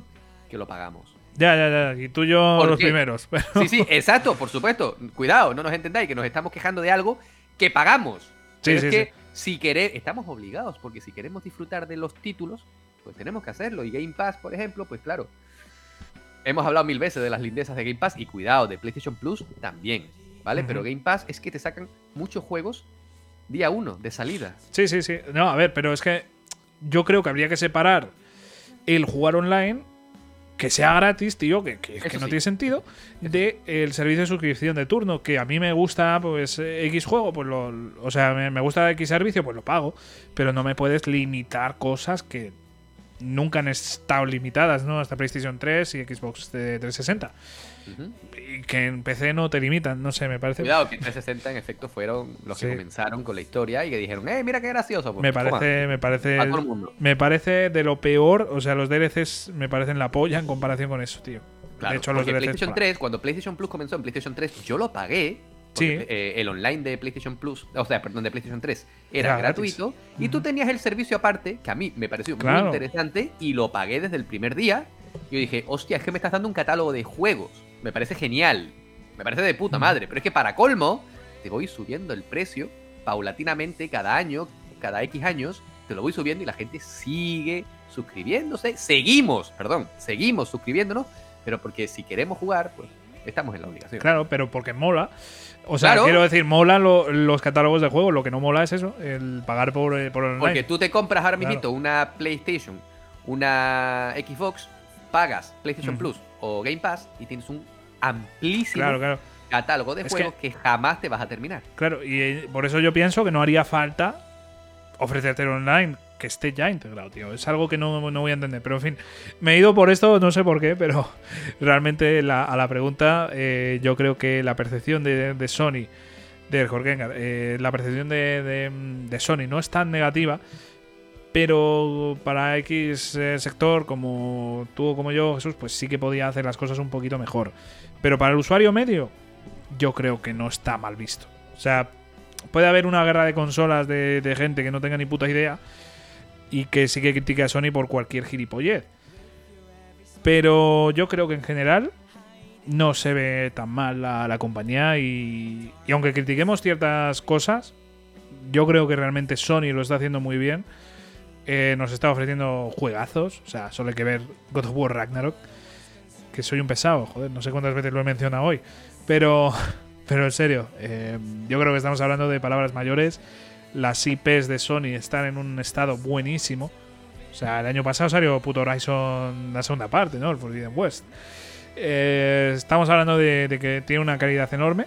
S1: que lo pagamos.
S2: Ya, ya, ya. Y tú y yo
S1: ¿Por
S2: los primeros. pero-
S1: Sí, sí, exacto, por supuesto. Cuidado, no nos entendáis que nos estamos quejando de algo que pagamos. Pero
S2: sí,
S1: es que
S2: sí.
S1: si queremos, estamos obligados, porque si queremos disfrutar de los títulos, pues tenemos que hacerlo. Y Game Pass, por ejemplo, pues claro. Hemos hablado mil veces de las lindezas de Game Pass y cuidado, de PlayStation Plus también, ¿vale? Pero Game Pass es que te sacan muchos juegos día uno, de salida.
S2: Sí, sí, sí. No, a ver, pero es que yo creo que habría que separar el jugar online, que sea gratis, tío, que, que- no
S1: sí.
S2: tiene sentido, de el servicio de suscripción de turno, que a mí me gusta, pues, X juego, pues lo. O sea, me gusta X servicio, pues lo pago, pero no me puedes limitar cosas que nunca han estado limitadas, ¿no? Hasta PlayStation 3 y Xbox de 360.
S1: Ujú.
S2: Y que en PC no te limitan, no sé, me parece.
S1: Cuidado, que 360 en efecto fueron los
S2: Sí.
S1: que comenzaron con la historia y que dijeron, ¡eh, mira qué gracioso! Pues,
S2: Me parece, me parece, me parece de lo peor. O sea, los DLCs me parecen la polla en comparación con eso, tío.
S1: Claro,
S2: de hecho, los DLCs.
S1: PlayStation
S2: mola.
S1: 3, cuando PlayStation Plus comenzó en PlayStation 3, yo lo pagué. Porque,
S2: Sí.
S1: eh, el online de PlayStation Plus, o sea, perdón, de PlayStation 3 era,
S2: Era gratis.
S1: gratuito y tú tenías el servicio aparte, que a mí me pareció
S2: Claro.
S1: muy interesante y lo pagué desde el primer día. Yo dije, hostia, es que me estás dando un catálogo de juegos. Me parece genial. Me parece de puta madre. Pero es que para colmo, te voy subiendo el precio paulatinamente cada año, cada X años, te lo voy subiendo y la gente sigue suscribiéndose. Seguimos, perdón, seguimos suscribiéndonos, pero porque si queremos jugar, pues estamos en la obligación.
S2: Claro, pero porque mola. O sea,
S1: Claro.
S2: quiero decir, mola lo- los catálogos de juegos. Lo que no mola es eso, el pagar por, eh, por online.
S1: Porque tú te compras ahora
S2: Claro.
S1: mismo una PlayStation, una Xbox, pagas PlayStation
S2: Ujú.
S1: Plus o Game Pass y tienes un amplísimo
S2: Claro, claro.
S1: catálogo de
S2: Es
S1: juegos que... jamás te vas a terminar.
S2: Claro, y eh, por eso yo pienso que no haría falta ofrecerte online que esté ya integrado, tío. Es algo que no, no voy a entender. Pero en fin, me he ido por esto, no sé por qué, pero (laughs) realmente a la pregunta, eh, yo creo que la percepción de, Sony, de Jorgengar, eh, la percepción de, Sony no es tan negativa. Pero para X eh, sector, como tú o como yo, Jesús, pues sí que podía hacer las cosas un poquito mejor. Pero para el usuario medio, yo creo que no está mal visto. O sea, puede haber una guerra de consolas de gente que no tenga ni puta idea y que sí que critique a Sony por cualquier gilipollez. Pero yo creo que en general no se ve tan mal la, la compañía y, y aunque critiquemos ciertas cosas, yo creo que realmente Sony lo está haciendo muy bien. Eh, nos está ofreciendo juegazos, o sea, solo hay que ver God of War Ragnarok, que soy un pesado, joder, no sé cuántas veces lo he mencionado hoy, pero, (laughs) pero en serio, eh, yo creo que estamos hablando de palabras mayores. Las IPs de Sony están en un estado buenísimo. O sea, el año pasado salió puto Horizon la segunda parte, ¿no? El Forbidden West. Eh, estamos hablando de, de que tiene una calidad enorme.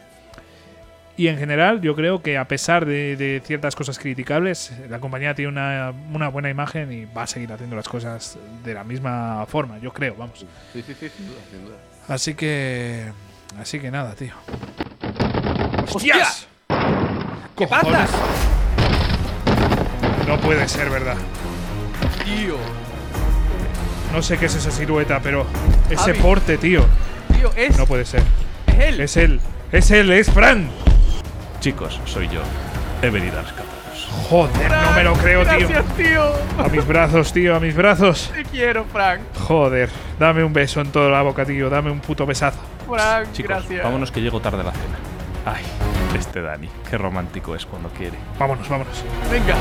S2: Y en general, yo creo que a pesar de, de ciertas cosas criticables, la compañía tiene una, una buena imagen y va a seguir haciendo las cosas de la misma forma, yo creo, vamos.
S1: Sí, sí, sí, sin duda, sin duda.
S2: Así que. Así que nada, tío.
S1: ¡Hostias! ¿Qué.
S2: No puede ser verdad.
S1: Tío,
S2: No sé qué es esa silueta, pero ese
S1: Javi.
S2: porte, tío.
S1: tío, es,
S2: No puede ser.
S1: es él.
S2: Es él. Es él, es Fran.
S4: Chicos, soy yo. He venido a rescataros.
S2: Joder, no me lo creo, tío.
S1: Gracias, tío.
S2: A mis brazos, tío, a mis brazos.
S1: Te quiero, Frank.
S2: Joder, dame un beso en toda la boca, tío. Dame un puto besazo.
S1: Frank,
S4: Chicos,
S1: gracias.
S4: vámonos que llego tarde a la cena. Ay, este Dani, qué romántico es cuando quiere.
S2: Vámonos, vámonos.
S1: Venga.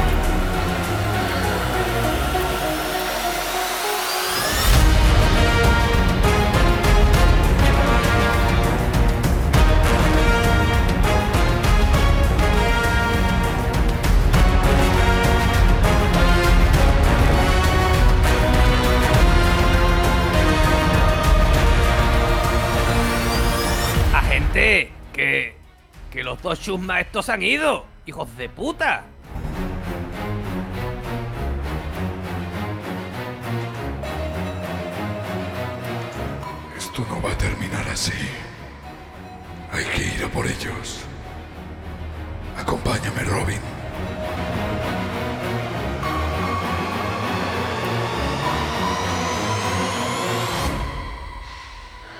S5: Que los dos chusmas estos han ido. ¡Hijos de puta!
S6: Esto no va a terminar así. Hay que ir a por ellos. Acompáñame, Robin.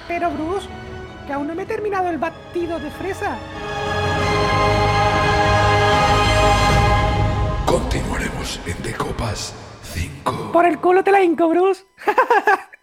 S7: Pero Bruce, que aún no me he terminado el batido de fresa.
S6: Continuaremos en De Copas 5.
S7: Por el culo te la hinco, Bruce. (laughs)